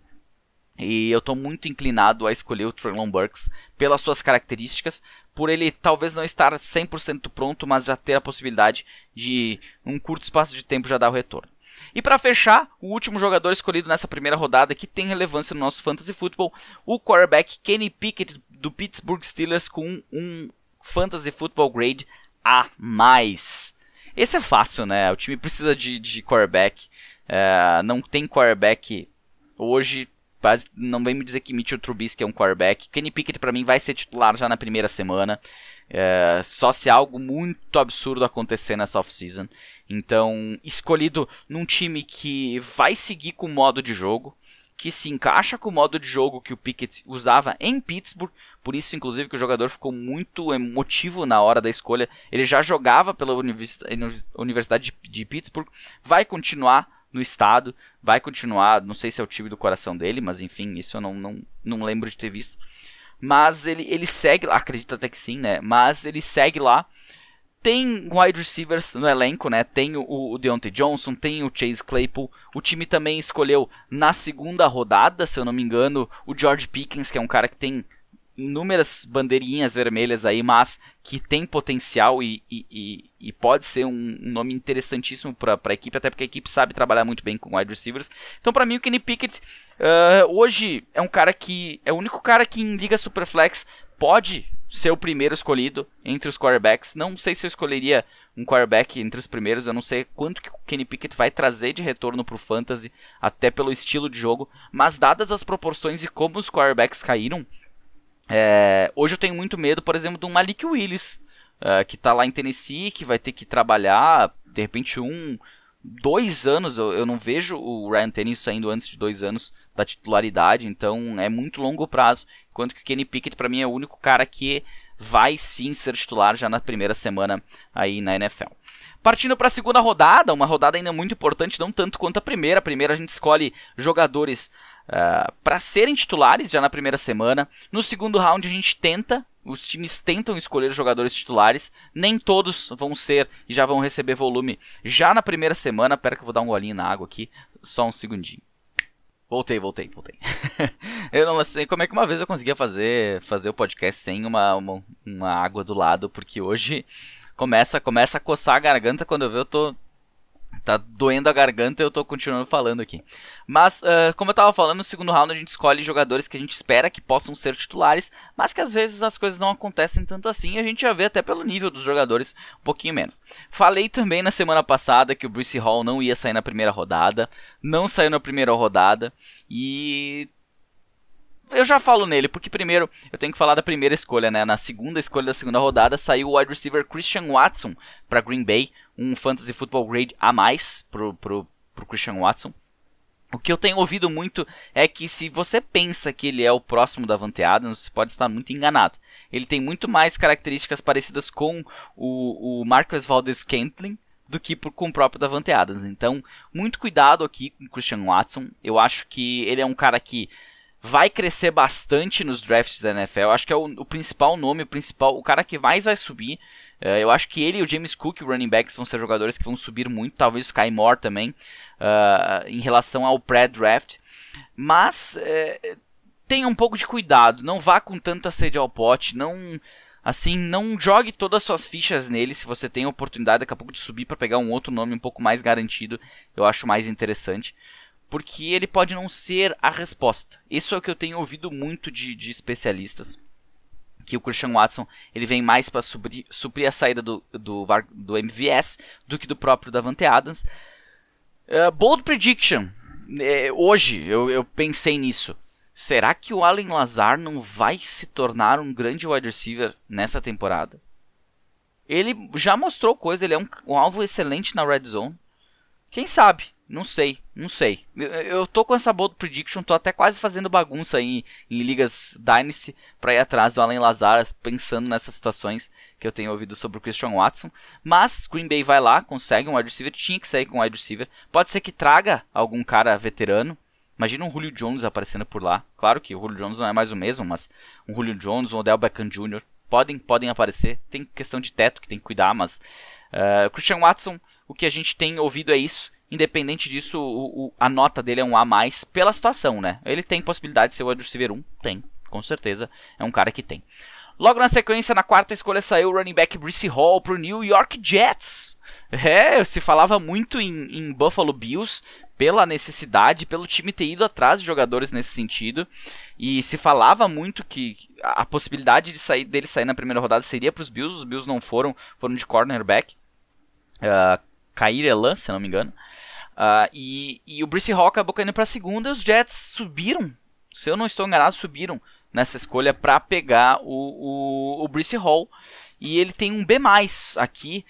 E eu estou muito inclinado a escolher o Traylon Burks pelas suas características, por ele talvez não estar 100% pronto, mas já ter a possibilidade de, um curto espaço de tempo, já dar o retorno. E para fechar, o último jogador escolhido nessa primeira rodada que tem relevância no nosso fantasy football, o quarterback Kenny Pickett do Pittsburgh Steelers com um fantasy football grade a mais. Esse é fácil, né? O time precisa de, de quarterback. É, não tem quarterback hoje não vem me dizer que Mitchell Trubisky é um quarterback. Kenny Pickett para mim vai ser titular já na primeira semana. É, só se algo muito absurdo acontecer nessa off-season. Então, escolhido num time que vai seguir com o modo de jogo, que se encaixa com o modo de jogo que o Pickett usava em Pittsburgh. Por isso, inclusive, que o jogador ficou muito emotivo na hora da escolha. Ele já jogava pela Universidade de Pittsburgh, vai continuar no estado, vai continuar, não sei se é o time do coração dele, mas enfim, isso eu não, não, não lembro de ter visto. Mas ele, ele segue lá, acredito até que sim, né? Mas ele segue lá. Tem wide receivers no elenco, né? Tem o, o Deontay Johnson, tem o Chase Claypool. O time também escolheu na segunda rodada, se eu não me engano, o George Pickens, que é um cara que tem inúmeras bandeirinhas vermelhas aí, mas que tem potencial e, e, e pode ser um, nome interessantíssimo para a equipe, até porque a equipe sabe trabalhar muito bem com wide receivers. Então, para mim, o Kenny Pickett uh, hoje é um cara que é o único cara que em Liga Superflex pode ser o primeiro escolhido entre os quarterbacks. Não sei se eu escolheria um quarterback entre os primeiros, eu não sei quanto que o Kenny Pickett vai trazer de retorno para o fantasy, até pelo estilo de jogo, mas dadas as proporções e como os quarterbacks caíram, é, hoje eu tenho muito medo, por exemplo, do Malik Willis, é, que está lá em Tennessee, que vai ter que trabalhar, de repente, um, dois anos. Eu, eu não vejo o Ryan Tannehill saindo antes de dois anos da titularidade, então é muito longo prazo. Enquanto que o Kenny Pickett, para mim, é o único cara que vai sim ser titular já na primeira semana aí na NFL. Partindo para a segunda rodada, uma rodada ainda muito importante, não tanto quanto a primeira. A primeira a gente escolhe jogadores uh, ah, para serem titulares já na primeira semana. No segundo round a gente tenta, os times tentam escolher jogadores titulares, nem todos vão ser e já vão receber volume já na primeira semana. Pera que eu vou dar um golinho na água aqui, só um segundinho. Voltei, voltei, voltei. eu não sei como é que uma vez eu conseguia fazer, fazer o podcast sem uma, uma, uma água do lado, porque hoje começa, começa a coçar a garganta quando eu vejo eu tô Tá doendo a garganta e eu tô continuando falando aqui. Mas, uh, como eu tava falando, no segundo round a gente escolhe jogadores que a gente espera que possam ser titulares, mas que às vezes as coisas não acontecem tanto assim e a gente já vê até pelo nível dos jogadores um pouquinho menos. Falei também na semana passada que o Bruce Hall não ia sair na primeira rodada, não saiu na primeira rodada e eu já falo nele, porque primeiro eu tenho que falar da primeira escolha, né? Na segunda escolha da segunda rodada saiu o wide receiver Christian Watson para Green Bay, um fantasy football grade a mais pro, pro, pro Christian Watson. O que eu tenho ouvido muito é que se você pensa que ele é o próximo da Vante Adams, você pode estar muito enganado. Ele tem muito mais características parecidas com o, o Marcus Valdez Kentlin do que com o próprio Davante Adams. Então, muito cuidado aqui com o Christian Watson. Eu acho que ele é um cara que vai crescer bastante nos drafts da NFL. Acho que é o, o, principal nome, o principal, o cara que mais vai subir. Uh, eu acho que ele e o James Cook, running backs, vão ser jogadores que vão subir muito. Talvez o Sky Moore também, uh, em relação ao pré-draft. Mas uh, tenha um pouco de cuidado. Não vá com tanta sede ao pote. Não. Assim, não jogue todas as suas fichas nele se você tem a oportunidade daqui a pouco de subir para pegar um outro nome um pouco mais garantido. Eu acho mais interessante porque ele pode não ser a resposta. Isso é o que eu tenho ouvido muito de, de especialistas. Que o Christian Watson ele vem mais para suprir, suprir, a saída do, do, do MVS do que do próprio Davante Adams. Uh, bold prediction. É, hoje eu, eu pensei nisso. Será que o Allen Lazar não vai se tornar um grande wide receiver nessa temporada? Ele já mostrou coisa, ele é um, um alvo excelente na red zone. Quem sabe? Não sei, não sei. Eu, eu tô com essa bold prediction, tô até quase fazendo bagunça em, em ligas Dynasty pra ir atrás do Allen Lazar, pensando nessas situações que eu tenho ouvido sobre o Christian Watson. Mas Green Bay vai lá, consegue um wide receiver, tinha que sair com um wide receiver. Pode ser que traga algum cara veterano. Imagina um Julio Jones aparecendo por lá. Claro que o Julio Jones não é mais o mesmo, mas um Julio Jones, um Odell Beckham Jr. podem, podem aparecer. Tem questão de teto que tem que cuidar, mas uh, Christian Watson, o que a gente tem ouvido é isso Independente disso, o, o, a nota dele é um A mais pela situação, né? Ele tem possibilidade de ser o wide receiver 1? Tem, com certeza. É um cara que tem. Logo na sequência, na quarta escolha, saiu o running back Brice Hall pro New York Jets. É, se falava muito em, em, Buffalo Bills pela necessidade, pelo time ter ido atrás de jogadores nesse sentido. E se falava muito que a possibilidade de sair dele sair na primeira rodada seria para os Bills. Os Bills não foram, foram de cornerback. Uh, Kair Elan, se não me engano. Uh, e, e o Brice Hall acabou caindo para a segunda e os Jets subiram, se eu não estou enganado, subiram nessa escolha para pegar o, o, o Brice Hall. E ele tem um B+, aqui,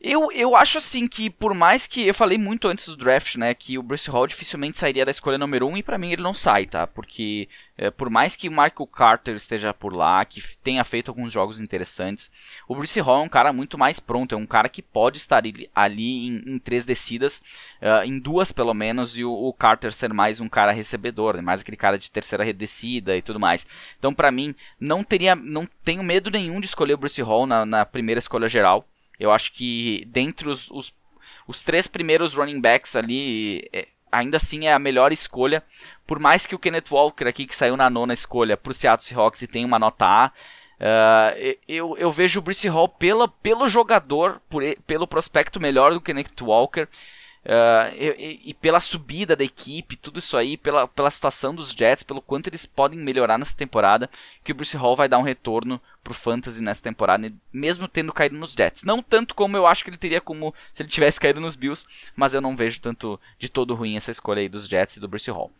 eu, eu acho assim que, por mais que. Eu falei muito antes do draft, né? Que o Bruce Hall dificilmente sairia da escolha número 1 um, e para mim ele não sai, tá? Porque é, por mais que o Michael Carter esteja por lá, que tenha feito alguns jogos interessantes, o Bruce Hall é um cara muito mais pronto, é um cara que pode estar ali em, em três descidas, uh, em duas pelo menos, e o, o, Carter ser mais um cara recebedor, né? mais aquele cara de terceira descida e tudo mais. Então, para mim, não teria. não tenho medo nenhum de escolher o Bruce Hall na, na primeira escolha geral. Eu acho que dentre os, os, os três primeiros running backs ali, é, ainda assim é a melhor escolha. Por mais que o Kenneth Walker aqui, que saiu na nona escolha para o Seattle Seahawks e tem uma nota A, Uh, eu, eu, vejo o Brice Hall pela, pelo jogador, por, pelo prospecto melhor do que Kenneth Walker. Uh, e, e, pela subida da equipe, tudo isso aí, pela, pela situação dos Jets, pelo quanto eles podem melhorar nessa temporada, que o Bruce Hall vai dar um retorno pro Fantasy nessa temporada, mesmo tendo caído nos Jets. Não tanto como eu acho que ele teria como se ele tivesse caído nos Bills, mas eu não vejo tanto de todo ruim essa escolha aí dos Jets e do Bruce Hall.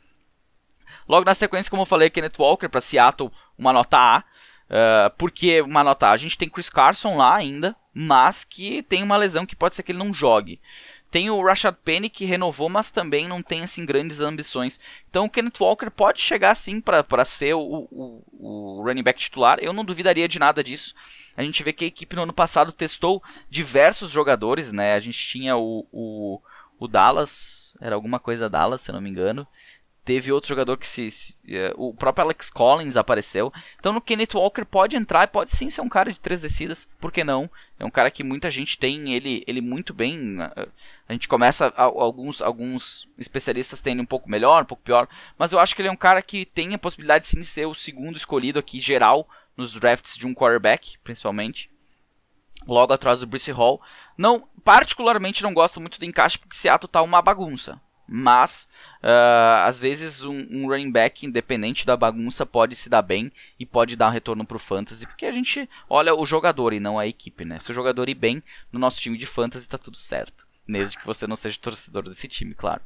Logo na sequência, como eu falei, Kenneth Walker para Seattle, uma nota A. Uh, porque uma nota A, a gente tem Chris Carson lá ainda, mas que tem uma lesão que pode ser que ele não jogue. Tem o Rashad Penny que renovou, mas também não tem assim grandes ambições. Então o Kenneth Walker pode chegar assim para ser o, o, o running back titular. Eu não duvidaria de nada disso. A gente vê que a equipe no ano passado testou diversos jogadores, né? A gente tinha o, o, o Dallas, era alguma coisa Dallas, se não me engano. Teve outro jogador que se, se uh, o próprio Alex Collins apareceu. Então no Kenneth Walker pode entrar pode sim ser um cara de três descidas. Por que não? É um cara que muita gente tem ele, ele muito bem. A gente começa a, alguns alguns especialistas têm ele um pouco melhor, um pouco pior, mas eu acho que ele é um cara que tem a possibilidade sim de ser o segundo escolhido aqui geral nos drafts de um quarterback, principalmente. Logo atrás do Bruce Hall. Não, particularmente não gosto muito do encaixe porque Seattle tá uma bagunça mas uh, às vezes um, um, running back independente da bagunça pode se dar bem e pode dar um retorno para o fantasy, porque a gente olha o jogador e não a equipe, né? Se o jogador ir bem no nosso time de fantasy, está tudo certo. Desde que você não seja torcedor desse time, claro.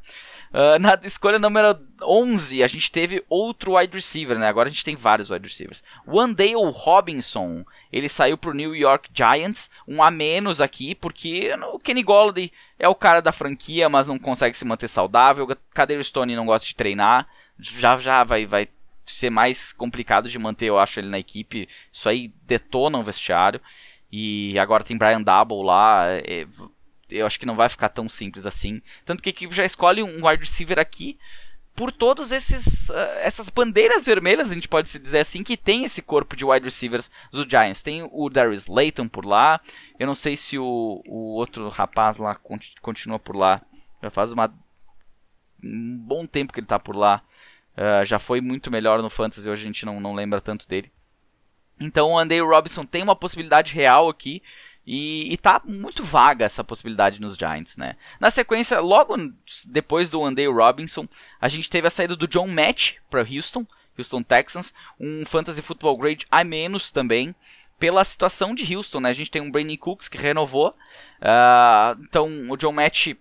Uh, na escolha número 11, a gente teve outro wide receiver, né? Agora a gente tem vários wide receivers. Wandale Robinson, ele saiu pro New York Giants, um a menos aqui, porque o Kenny Golladay é o cara da franquia, mas não consegue se manter saudável. Kader Stone não gosta de treinar. Já já vai, vai ser mais complicado de manter, eu acho, ele na equipe. Isso aí detona o vestiário. E agora tem Brian Double lá. É, eu acho que não vai ficar tão simples assim. Tanto que a equipe já escolhe um wide receiver aqui por todos esses uh, essas bandeiras vermelhas, a gente pode se dizer assim, que tem esse corpo de wide receivers do Giants. Tem o Darius Layton por lá. Eu não sei se o, o outro rapaz lá continua por lá. Já faz uma, um bom tempo que ele está por lá. Uh, já foi muito melhor no Fantasy, hoje a gente não, não lembra tanto dele. Então o Andy Robinson tem uma possibilidade real aqui e, e tá muito vaga essa possibilidade nos Giants, né? Na sequência, logo depois do Andy Robinson, a gente teve a saída do John Match para Houston, Houston Texans, um fantasy football grade a menos também, pela situação de Houston, né? A gente tem um Brandon Cooks que renovou, uh, então o John Match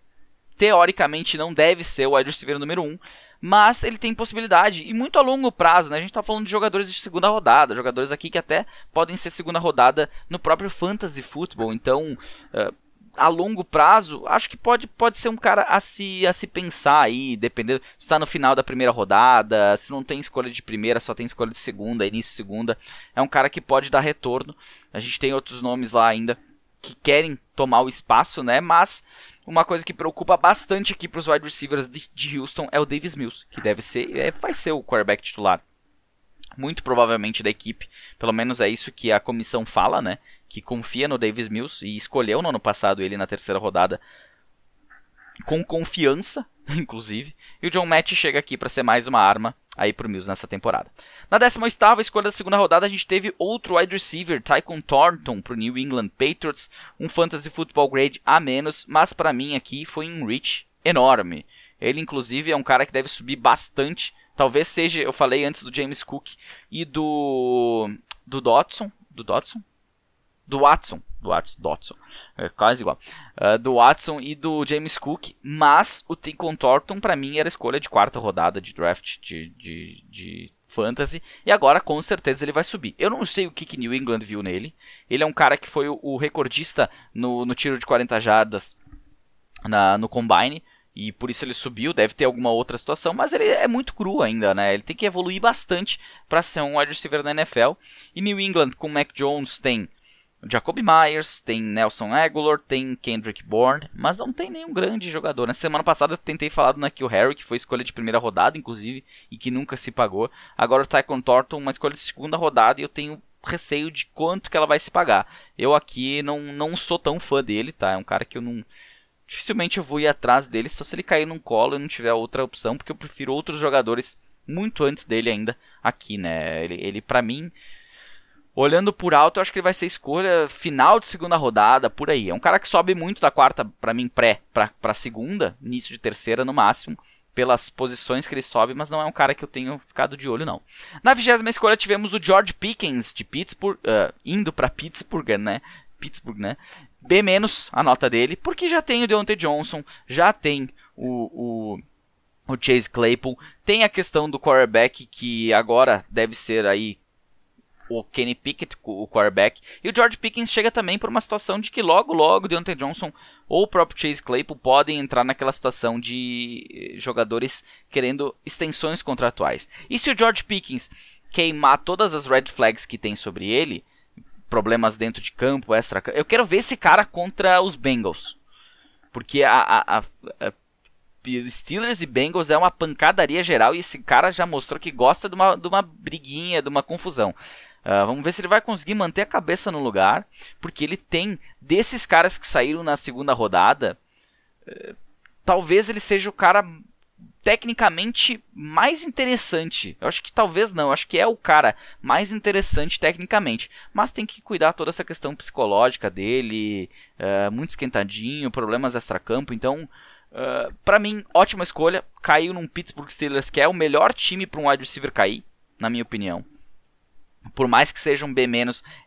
teoricamente não deve ser o wide receiver número 1, um, mas ele tem possibilidade e muito a longo prazo, né? A gente está falando de jogadores de segunda rodada, jogadores aqui que até podem ser segunda rodada no próprio fantasy football. Então, uh, a longo prazo, acho que pode, pode ser um cara a se, a se pensar aí, dependendo se está no final da primeira rodada, se não tem escolha de primeira, só tem escolha de segunda, início de segunda. É um cara que pode dar retorno. A gente tem outros nomes lá ainda que querem tomar o espaço, né? Mas uma coisa que preocupa bastante aqui para os wide receivers de, de, Houston é o Davis Mills, que deve ser, é, vai ser o quarterback titular. Muito provavelmente da equipe, pelo menos é isso que a comissão fala, né? Que confia no Davis Mills e escolheu no ano passado ele na terceira rodada com confiança, inclusive. E o John Matt chega aqui para ser mais uma arma aí pro Mills nessa temporada. Na 18ª escolha da segunda rodada, a gente teve outro wide receiver, Tycon Thornton, pro New England Patriots, um fantasy football grade a menos, mas para mim aqui foi um reach enorme. Ele inclusive é um cara que deve subir bastante, talvez seja, eu falei antes do James Cook e do do Dodson, do Dodson, do Watson, do Watson, é quase igual, uh, do Watson e do James Cook, mas o Tincon Thornton para mim era escolha de quarta rodada de draft de, de, de fantasy e agora com certeza ele vai subir. Eu não sei o que, que New England viu nele. Ele é um cara que foi o, o recordista no, no, tiro de 40 jardas na, no combine e por isso ele subiu. Deve ter alguma outra situação, mas ele é muito cru ainda, né? Ele tem que evoluir bastante para ser um wide receiver da NFL. E New England com Mac Jones tem Jacob Myers, tem Nelson Aguilar, tem Kendrick Bourne, mas não tem nenhum grande jogador. Na semana passada eu tentei falar do Nakil Harry, que foi escolha de primeira rodada, inclusive, e que nunca se pagou. Agora o Tycon Thornton, uma escolha de segunda rodada, e eu tenho receio de quanto que ela vai se pagar. Eu aqui não, não sou tão fã dele, tá? É um cara que eu não... Dificilmente eu vou ir atrás dele, só se ele cair num colo e não tiver outra opção, porque eu prefiro outros jogadores muito antes dele ainda aqui, né? Ele, ele para mim Olhando por alto, eu acho que ele vai ser escolha final de segunda rodada, por aí. É um cara que sobe muito da quarta, para mim, pré, pra, pra segunda, início de terceira no máximo, pelas posições que ele sobe, mas não é um cara que eu tenho ficado de olho, não. Na vigésima escolha tivemos o George Pickens, de Pittsburgh, uh, indo para Pittsburgh, né? Pittsburgh, né? B- a nota dele, porque já tem o Deontay Johnson, já tem o, o, o Chase Claypool, tem a questão do quarterback que agora deve ser aí o Kenny Pickett, o quarterback, e o George Pickens chega também por uma situação de que logo, logo Deontay Johnson ou o próprio Chase Claypool podem entrar naquela situação de jogadores querendo extensões contratuais. E se o George Pickens queimar todas as red flags que tem sobre ele, problemas dentro de campo, extra, eu quero ver esse cara contra os Bengals. Porque a, a, a, a Steelers e Bengals é uma pancadaria geral e esse cara já mostrou que gosta de uma, de uma briguinha, de uma confusão. Uh, vamos ver se ele vai conseguir manter a cabeça no lugar, porque ele tem, desses caras que saíram na segunda rodada, uh, talvez ele seja o cara tecnicamente mais interessante. Eu acho que talvez não, acho que é o cara mais interessante tecnicamente, mas tem que cuidar toda essa questão psicológica dele, uh, muito esquentadinho, problemas extra-campo, então Uh, para mim, ótima escolha. Caiu num Pittsburgh Steelers que é o melhor time para um wide receiver cair, na minha opinião por mais que seja um B-,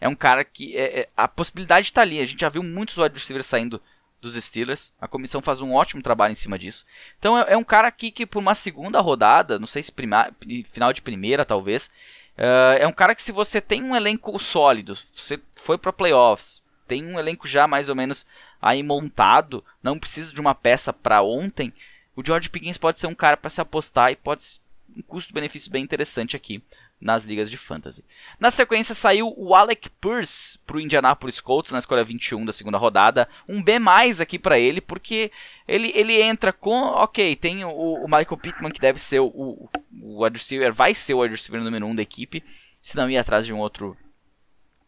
é um cara que. É, é, a possibilidade está ali. A gente já viu muitos wide receivers saindo dos Steelers. A comissão faz um ótimo trabalho em cima disso. Então é, é um cara aqui que, por uma segunda rodada, não sei se prima, final de primeira talvez, uh, é um cara que, se você tem um elenco sólido, você foi para playoffs, tem um elenco já mais ou menos aí montado, não precisa de uma peça para ontem. O George Pickens pode ser um cara para se apostar e pode um custo-benefício bem interessante aqui nas ligas de fantasy. Na sequência saiu o Alec Pierce para o Indianapolis Colts na escolha 21 da segunda rodada. Um B mais aqui para ele, porque ele, ele entra com. Ok, tem o, o Michael Pittman, que deve ser o, o, o wide receiver, vai ser o wide receiver número 1 um da equipe, se não ir atrás de um outro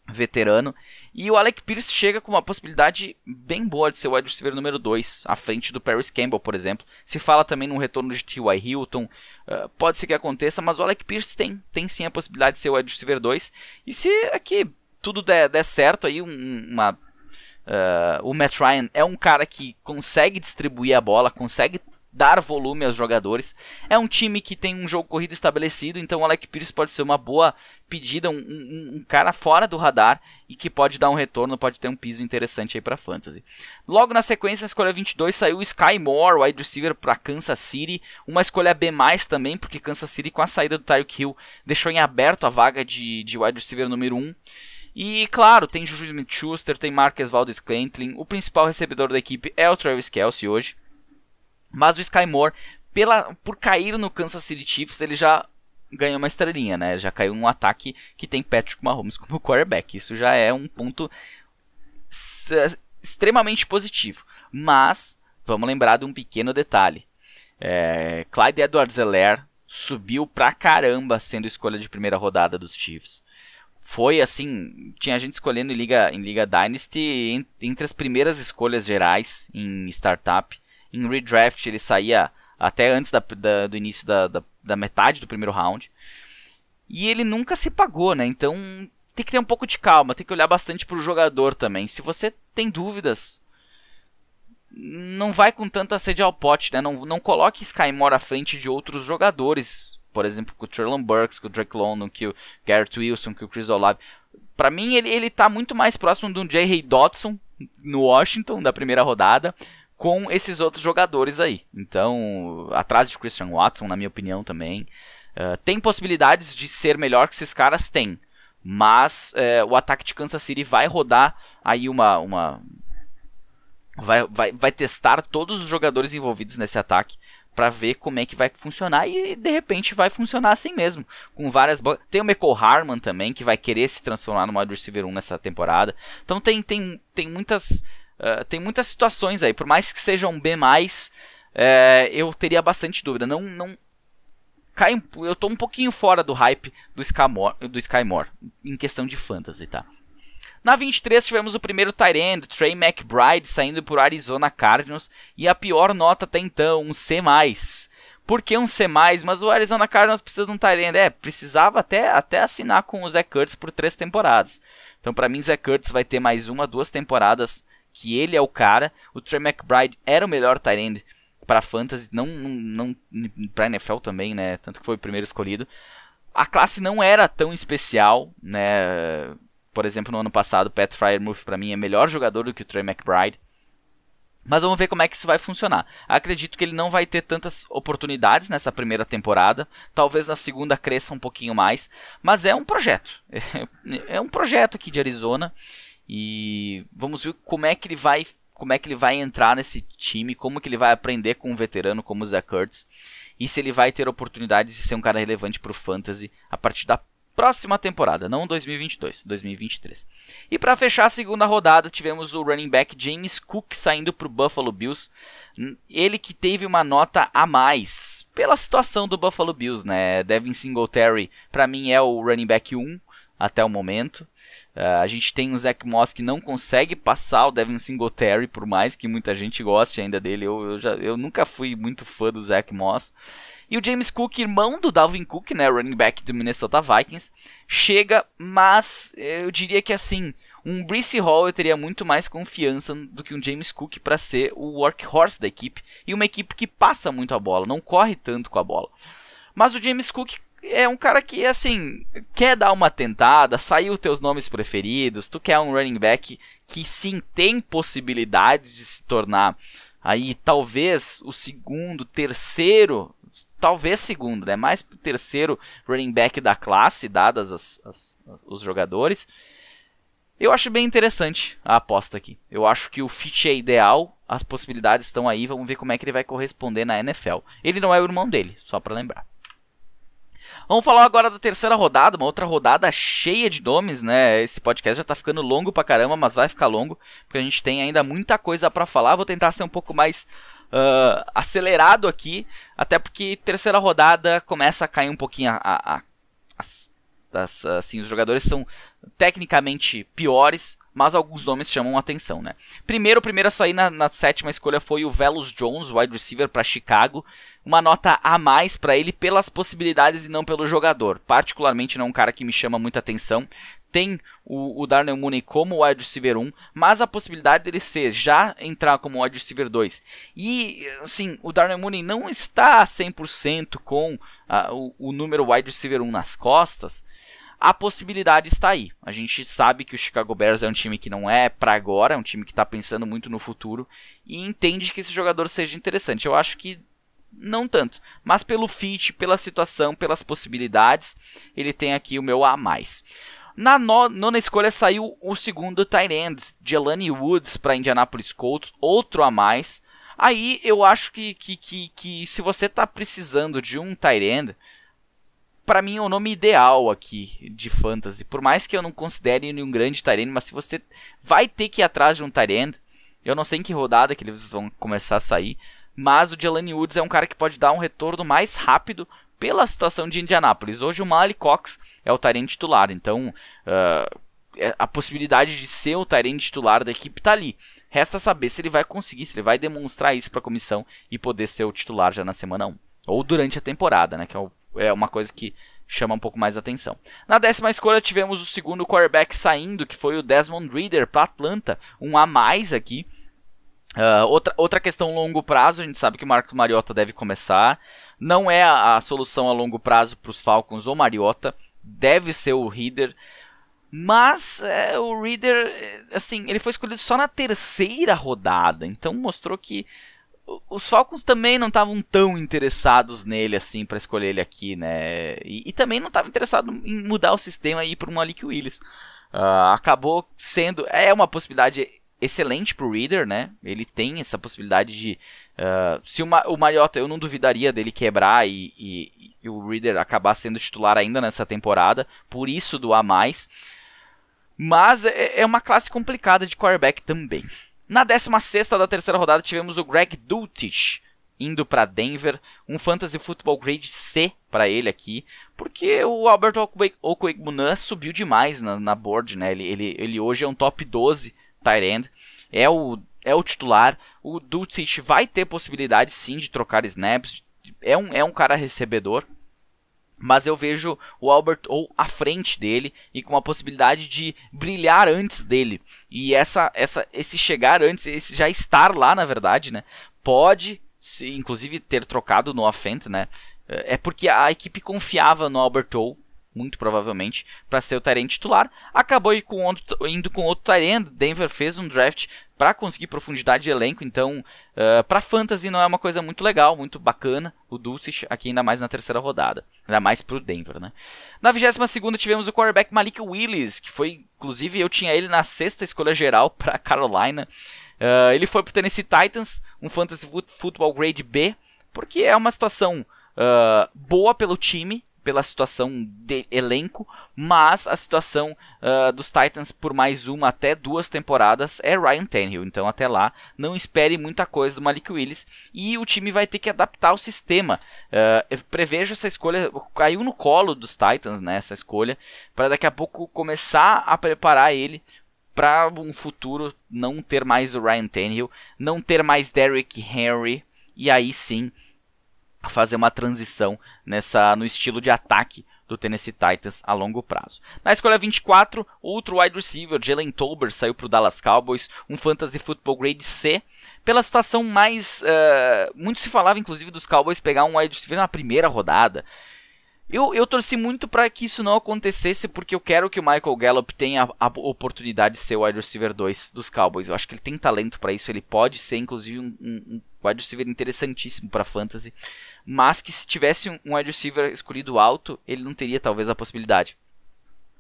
veterano. E o Alec Pierce chega com uma possibilidade bem boa de ser o wide receiver número 2, à frente do Paris Campbell, por exemplo. Se fala também no retorno de T.Y. Hilton, uh, pode ser que aconteça, mas o Alec Pierce tem, tem sim a possibilidade de ser o wide receiver 2. E se aqui tudo der, der certo, aí um, uma, uh, o Matt Ryan é um cara que consegue distribuir a bola, consegue dar volume aos jogadores. É um time que tem um jogo corrido estabelecido, então o Alec Pierce pode ser uma boa pedida, um, um, um, cara fora do radar e que pode dar um retorno, pode ter um piso interessante aí para fantasy. Logo na sequência, na escolha 22, saiu Sky Moore, wide receiver para Kansas City, uma escolha B+, também, porque Kansas City com a saída do Tyreek Hill deixou em aberto a vaga de, de wide receiver número 1. E claro, tem Juju Smith-Schuster, tem Marcus Valdez Scantling, o principal recebedor da equipe é o Travis Kelce hoje. Mas o Sky Moore, pela, por cair no Kansas City Chiefs, ele já ganhou uma estrelinha, né? Já caiu um ataque que tem Patrick Mahomes como quarterback. Isso já é um ponto extremamente positivo. Mas vamos lembrar de um pequeno detalhe. É, Clyde Edwards-Helaire subiu pra caramba sendo escolha de primeira rodada dos Chiefs. Foi assim, tinha gente escolhendo em Liga, em Liga Dynasty entre as primeiras escolhas gerais em startup. Em redraft ele saía até antes da, da, do início da, da, metade do primeiro round. E ele nunca se pagou, né? Então tem que ter um pouco de calma, tem que olhar bastante para o jogador também. Se você tem dúvidas, não vai com tanta sede ao pote, né? Não, não coloque Sky Moore à frente de outros jogadores. Por exemplo, com o Traylon Burks, com o Drake London, que o Garrett Wilson, que o Chris Olave. Para mim, ele, ele tá muito mais próximo de um J. Dodson no Washington, da primeira rodada, com esses outros jogadores aí. Então, atrás de Christian Watson, na minha opinião também. Uh, tem possibilidades de ser melhor que esses caras? Tem. Mas uh, o ataque de Kansas City vai rodar aí uma. uma vai, vai, vai testar todos os jogadores envolvidos nesse ataque para ver como é que vai funcionar e de repente vai funcionar assim mesmo, com várias tem o Michael Harman também que vai querer se transformar no wide receiver 1 nessa temporada. Então tem tem, tem muitas Uh, tem muitas situações aí, por mais que sejam B+, uh, eu teria bastante dúvida. Não, não cai, eu tô um pouquinho fora do hype do Skymore, do Skymore em questão de fantasy, tá? Na 23 tivemos o primeiro tight end, Trey McBride, saindo por Arizona Cardinals, e a pior nota até então, um C+. Por que um C+, mas o Arizona Cardinals precisa de um tight end? É, precisava até, até assinar com o Zach Kurtz por três temporadas. Então para mim, Zach Kurtz vai ter mais uma, duas temporadas que ele é o cara. O Trey McBride era o melhor tight end para fantasy, não, não, não para NFL também, né? Tanto que foi o primeiro escolhido. A classe não era tão especial, né? Por exemplo, no ano passado, Pat Fryermuth para mim é melhor jogador do que o Trey McBride. Mas vamos ver como é que isso vai funcionar. Acredito que ele não vai ter tantas oportunidades nessa primeira temporada. Talvez na segunda cresça um pouquinho mais. Mas é um projeto. É um projeto aqui de Arizona. E vamos ver como é que ele vai como é que ele vai entrar nesse time, como que ele vai aprender com um veterano como o Zach Kurtz e se ele vai ter oportunidades de ser um cara relevante para o fantasy a partir da próxima temporada, não 2022, 2023. E para fechar a segunda rodada, tivemos o running back James Cook saindo para o Buffalo Bills. Ele que teve uma nota a mais pela situação do Buffalo Bills, né? Devin Singletary, para mim é o running back 1 até o momento. Uh, a gente tem o Zach Moss que não consegue passar o Devin Singletary, por mais que muita gente goste ainda dele. Eu, eu, já, eu nunca fui muito fã do Zach Moss. E o James Cook, irmão do Dalvin Cook, né, running back do Minnesota Vikings, chega, mas eu diria que assim, um Brice Hall eu teria muito mais confiança do que um James Cook para ser o workhorse da equipe e uma equipe que passa muito a bola, não corre tanto com a bola. Mas o James Cook é um cara que, assim, quer dar uma tentada, saiu teus nomes preferidos, tu quer um running back que sim tem possibilidade de se tornar aí talvez o segundo, terceiro, talvez segundo, né? Mais pro terceiro running back da classe, dadas as, as, os jogadores. Eu acho bem interessante a aposta aqui. Eu acho que o fit é ideal, as possibilidades estão aí, vamos ver como é que ele vai corresponder na NFL. Ele não é o irmão dele, só para lembrar. Vamos falar agora da terceira rodada, uma outra rodada cheia de nomes, né? Esse podcast já tá ficando longo pra caramba, mas vai ficar longo, porque a gente tem ainda muita coisa para falar. Vou tentar ser um pouco mais uh, acelerado aqui, até porque terceira rodada começa a cair um pouquinho a, a, a as, as, assim, os jogadores são tecnicamente piores, mas alguns nomes chamam atenção, né? Primeiro, primeiro a sair na, na sétima escolha foi o Velos Jones, wide receiver para Chicago. Uma nota a mais para ele pelas possibilidades e não pelo jogador. Particularmente não é um cara que me chama muita atenção. Tem o, o Darnell Mooney como wide receiver 1, mas a possibilidade dele ser já entrar como wide receiver 2. E, assim, o Darnell Mooney não está 100% com a, o, o número wide receiver 1 nas costas a possibilidade está aí. A gente sabe que o Chicago Bears é um time que não é para agora, é um time que está pensando muito no futuro e entende que esse jogador seja interessante. Eu acho que não tanto, mas pelo fit, pela situação, pelas possibilidades, ele tem aqui o meu a mais. Na nona escolha saiu o segundo tight end, Jelani Woods para Indianapolis Colts, outro a mais. Aí eu acho que, que, que, que se você está precisando de um tight end, para mim é o nome ideal aqui de fantasy. Por mais que eu não considere ele um grande tight end, mas se você vai ter que ir atrás de um tight end, eu não sei em que rodada que eles vão começar a sair, mas o Jelani Woods é um cara que pode dar um retorno mais rápido pela situação de Indianápolis. Hoje o Mali Cox é o Tyrant titular, então uh, a possibilidade de ser o Tyrant titular da equipe está ali. Resta saber se ele vai conseguir, se ele vai demonstrar isso para a comissão e poder ser o titular já na semana 1. Ou durante a temporada, né, que é, é uma coisa que chama um pouco mais atenção. Na décima escolha tivemos o segundo quarterback saindo, que foi o Desmond Reader para Atlanta, um a mais aqui. Uh, outra, outra questão longo prazo, a gente sabe que o Marcos Mariota deve começar. Não é a, a solução a longo prazo para os Falcons ou Mariota. Deve ser o Reader. Mas é, o Reader, é, assim, ele foi escolhido só na terceira rodada. Então mostrou que os Falcons também não estavam tão interessados nele assim para escolher ele aqui, né? E, e também não estavam interessados em mudar o sistema e ir para um Malik Willis. Uh, acabou sendo é uma possibilidade excelente pro Reader, né? Ele tem essa possibilidade de. Uh, se o, Ma o Mariota, eu não duvidaria dele quebrar e, e, e, o Reader acabar sendo titular ainda nessa temporada, por isso do a mais. Mas é, é uma classe complicada de quarterback também. Na 16 da terceira rodada tivemos o Greg Dulcich indo para Denver, um Fantasy Football Grade C para ele aqui, porque o Albert Okwegbunan subiu demais na, na board, né? Ele, ele, ele hoje é um top 12 tight end, é o, é o titular. O Dulcich vai ter possibilidade sim de trocar snaps, é um, é um cara recebedor, mas eu vejo o Albert ou à frente dele e com a possibilidade de brilhar antes dele. E essa, essa, esse chegar antes, esse já estar lá, na verdade, né, pode, se, inclusive, ter trocado no offense, né, é porque a equipe confiava no Albert ou muito provavelmente, para ser o Tyrant titular. Acabou indo com outro Tyrant. Denver fez um draft para conseguir profundidade de elenco, então uh, para fantasy não é uma coisa muito legal, muito bacana o Dulcich aqui ainda mais na terceira rodada, ainda mais pro Denver, né? Na 22 segunda tivemos o quarterback Malik Willis, que foi, inclusive eu tinha ele na sexta escolha geral para Carolina. Uh, ele foi pro Tennessee Titans, um fantasy football grade B, porque é uma situação uh, boa pelo time, pela situação de elenco, mas a situação uh, dos Titans por mais uma até duas temporadas é Ryan Tannehill. Então até lá não espere muita coisa do Malik Willis e o time vai ter que adaptar o sistema. Uh, eu prevejo essa escolha caiu no colo dos Titans, né? Essa escolha para daqui a pouco começar a preparar ele para um futuro não ter mais o Ryan Tannehill, não ter mais Derrick Henry e aí sim fazer uma transição nessa no estilo de ataque do Tennessee Titans a longo prazo. Na escolha 24, outro wide receiver, Jalen Tolbert, saiu para o Dallas Cowboys, um fantasy football grade C, pela situação mais... Uh, muito se falava, inclusive, dos Cowboys pegar um wide receiver na primeira rodada. Eu, eu torci muito para que isso não acontecesse, porque eu quero que o Michael Gallup tenha a, oportunidade de ser o wide receiver 2 dos Cowboys. Eu acho que ele tem talento para isso, ele pode ser, inclusive, um, um wide receiver interessantíssimo para fantasy mas que se tivesse um wide receiver escolhido alto, ele não teria talvez a possibilidade.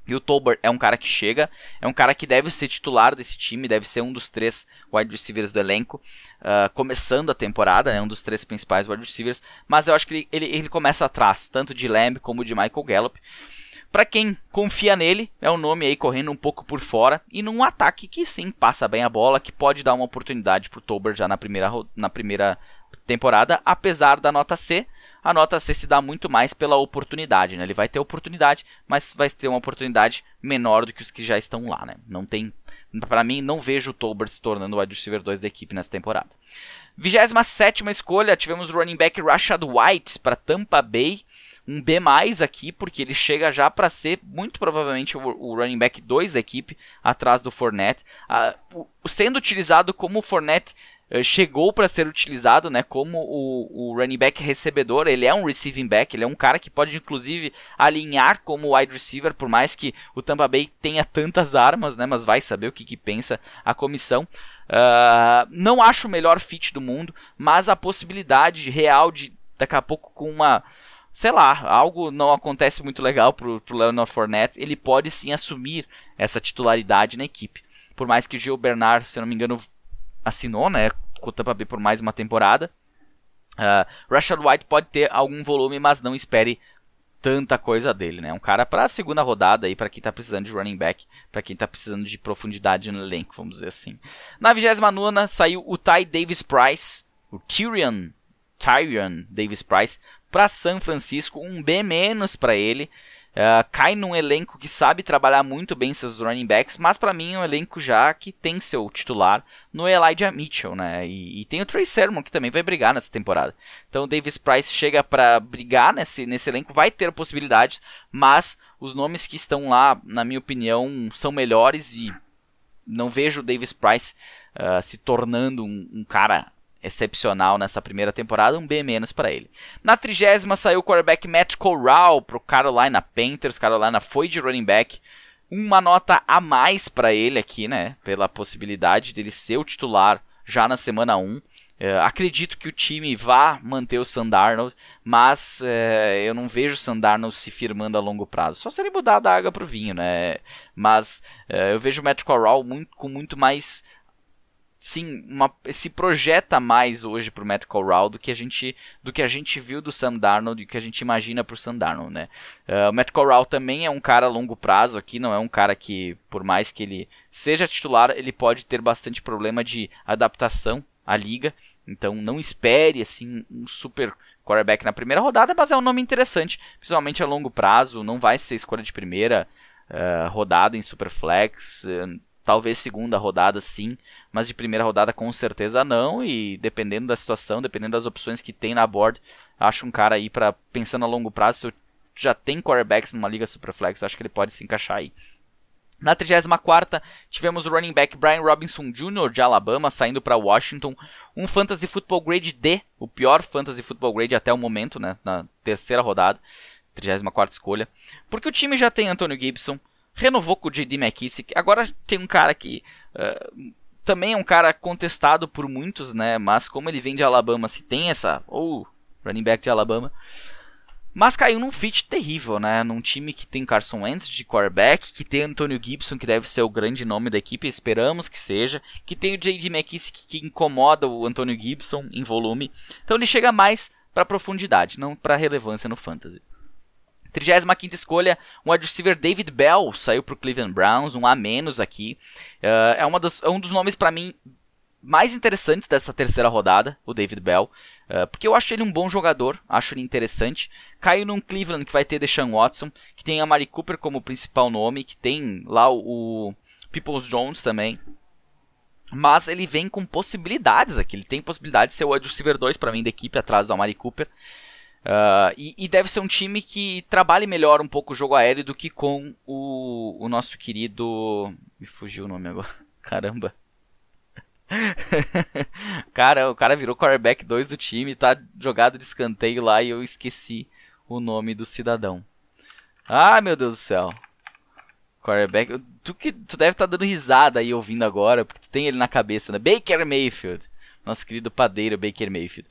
E o Tolbert é um cara que chega, é um cara que deve ser titular desse time, deve ser um dos três wide receivers do elenco, uh, começando a temporada, é né, um dos três principais wide receivers, mas eu acho que ele, ele, ele começa atrás, tanto de Lamb como de Michael Gallup. Para quem confia nele, é um nome aí correndo um pouco por fora e num ataque que sim passa bem a bola, que pode dar uma oportunidade para o Tolbert já na primeira, na primeira temporada, apesar da nota C. A nota C se dá muito mais pela oportunidade, né? Ele vai ter oportunidade, mas vai ter uma oportunidade menor do que os que já estão lá, né? Não tem, para mim, não vejo o Tolbert se tornando o wide receiver 2 da equipe nessa temporada. 27 escolha, tivemos o running back Rashad White para Tampa Bay um B+, aqui, porque ele chega já para ser, muito provavelmente, o, o, running back 2 da equipe, atrás do Fournette. Uh, sendo utilizado como o Fournette eh, chegou para ser utilizado, né, como o, o, running back recebedor, ele é um receiving back, ele é um cara que pode inclusive alinhar como wide receiver, por mais que o Tampa Bay tenha tantas armas, né, mas vai saber o que, que pensa a comissão. Uh, não acho o melhor fit do mundo, mas a possibilidade real de daqui a pouco com uma sei lá, algo não acontece muito legal pro, pro Leonard Fournette, ele pode sim assumir essa titularidade na equipe. Por mais que o Gil Bernard, se não me engano, assinou, né, com o Tampa Bay por mais uma temporada. Uh, Rashad White pode ter algum volume, mas não espere tanta coisa dele, né? Um cara para a segunda rodada aí para quem tá precisando de running back, para quem tá precisando de profundidade no elenco, vamos dizer assim. Na 29 saiu o Ty Davis Price, o Tyrion, Tyrion Davis Price para São Francisco, um B menos para ele. Uh, cai num elenco que sabe trabalhar muito bem seus running backs, mas para mim é um elenco já que tem seu titular no Elijah Mitchell, né? E, e, tem o Trey Sermon que também vai brigar nessa temporada. Então o Davis Price chega para brigar nesse, nesse elenco, vai ter possibilidades, mas os nomes que estão lá, na minha opinião, são melhores e não vejo o Davis Price uh, se tornando um, um cara excepcional nessa primeira temporada, um B para ele. Na trigésima saiu o quarterback Matt Corral pro Carolina Panthers. Carolina foi de running back. Uma nota a mais para ele aqui, né? Pela possibilidade dele ser o titular já na semana 1. É, acredito que o time vá manter o Sandarnold, mas é, eu não vejo o Sandarnold se firmando a longo prazo. Só se ele mudar da água pro vinho, né? Mas é, eu vejo o Matt Corral muito, com muito mais sim, uma, se projeta mais hoje pro Matt Corral do que a gente do que a gente viu do Sam Darnold e que a gente imagina pro Sam Darnold, né? Uh, o Matt Corral também é um cara a longo prazo aqui, não é um cara que, por mais que ele seja titular, ele pode ter bastante problema de adaptação à liga. Então não espere assim um super quarterback na primeira rodada, mas é um nome interessante, principalmente a longo prazo, não vai ser escolha de primeira uh, rodada em Superflex. Uh, Talvez segunda rodada sim, mas de primeira rodada com certeza não. E dependendo da situação, dependendo das opções que tem na board, acho um cara aí para pensando a longo prazo. Se já tem quarterbacks numa liga superflex, acho que ele pode se encaixar aí. Na 34 tivemos o running back Brian Robinson Jr. de Alabama saindo para Washington, um fantasy football grade D, o pior fantasy football grade até o momento, né, na terceira rodada, 34 escolha, porque o time já tem Antonio Gibson, renovou com o J.D. McKissick. Agora tem um cara que uh, também é um cara contestado por muitos, né? Mas como ele vem de Alabama, se tem essa ou oh, running back de Alabama, mas caiu num fit terrível, né? Num time que tem Carson Wentz de quarterback, que tem Antonio Gibson, que deve ser o grande nome da equipe, esperamos que seja, que tem o J.D. McKissick que incomoda o Antonio Gibson em volume. Então ele chega mais para profundidade, não para relevância no fantasy. 35 escolha, um wide receiver David Bell saiu para o Cleveland Browns, um A menos aqui. Uh, é, uma das, é um dos nomes para mim mais interessantes dessa terceira rodada, o David Bell, uh, porque eu acho ele um bom jogador, acho ele interessante. Caiu num Cleveland que vai ter Deshaun Watson, que tem a Mari Cooper como principal nome, que tem lá o, o Peoples Jones também. Mas ele vem com possibilidades aqui. Ele tem possibilidade de ser o wide receiver 2 para mim da equipe atrás do Amari Cooper. Uh, e, e, deve ser um time que trabalhe melhor um pouco o jogo aéreo do que com o, o nosso querido. Me fugiu o nome agora. Caramba. cara, o cara virou quarterback 2 do time, tá jogado de escanteio lá e eu esqueci o nome do cidadão. Ai meu Deus do céu. Quarterback. Tu, que, tu deve estar tá dando risada aí ouvindo agora, porque tu tem ele na cabeça, né? Baker Mayfield. Nosso querido padeiro Baker Mayfield.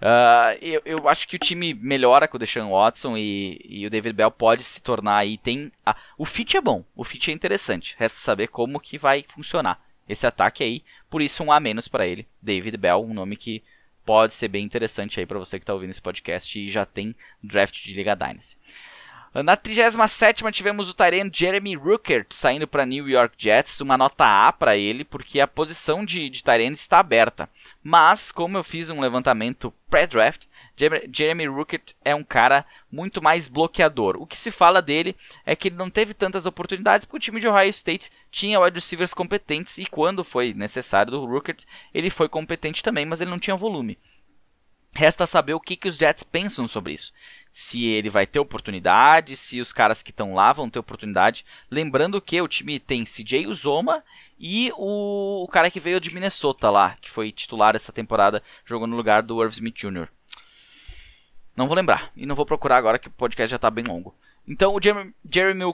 Uh, eu, eu, acho que o time melhora com o Deshaun Watson e, e o David Bell pode se tornar aí. Tem a, o fit é bom, o fit é interessante. Resta saber como que vai funcionar esse ataque aí. Por isso um A menos para ele, David Bell, um nome que pode ser bem interessante aí para você que está ouvindo esse podcast e já tem draft de Liga Dynasty. Na 37 tivemos o Tyrene Jeremy Ruckert saindo para New York Jets, uma nota A para ele, porque a posição de, de Tyrene está aberta. Mas, como eu fiz um levantamento pré-draft, Jeremy Ruckert é um cara muito mais bloqueador. O que se fala dele é que ele não teve tantas oportunidades porque o time de Ohio State tinha wide receivers competentes e quando foi necessário do Ruckert, ele foi competente também, mas ele não tinha volume. Resta saber o que, que os Jets pensam sobre isso se ele vai ter oportunidade, se os caras que estão lá vão ter oportunidade. Lembrando que o time tem CJ Uzoma e o, o, cara que veio de Minnesota lá, que foi titular essa temporada, jogou no lugar do Irv Smith Jr. Não vou lembrar e não vou procurar agora que o podcast já está bem longo. Então o Jeremy, Jeremy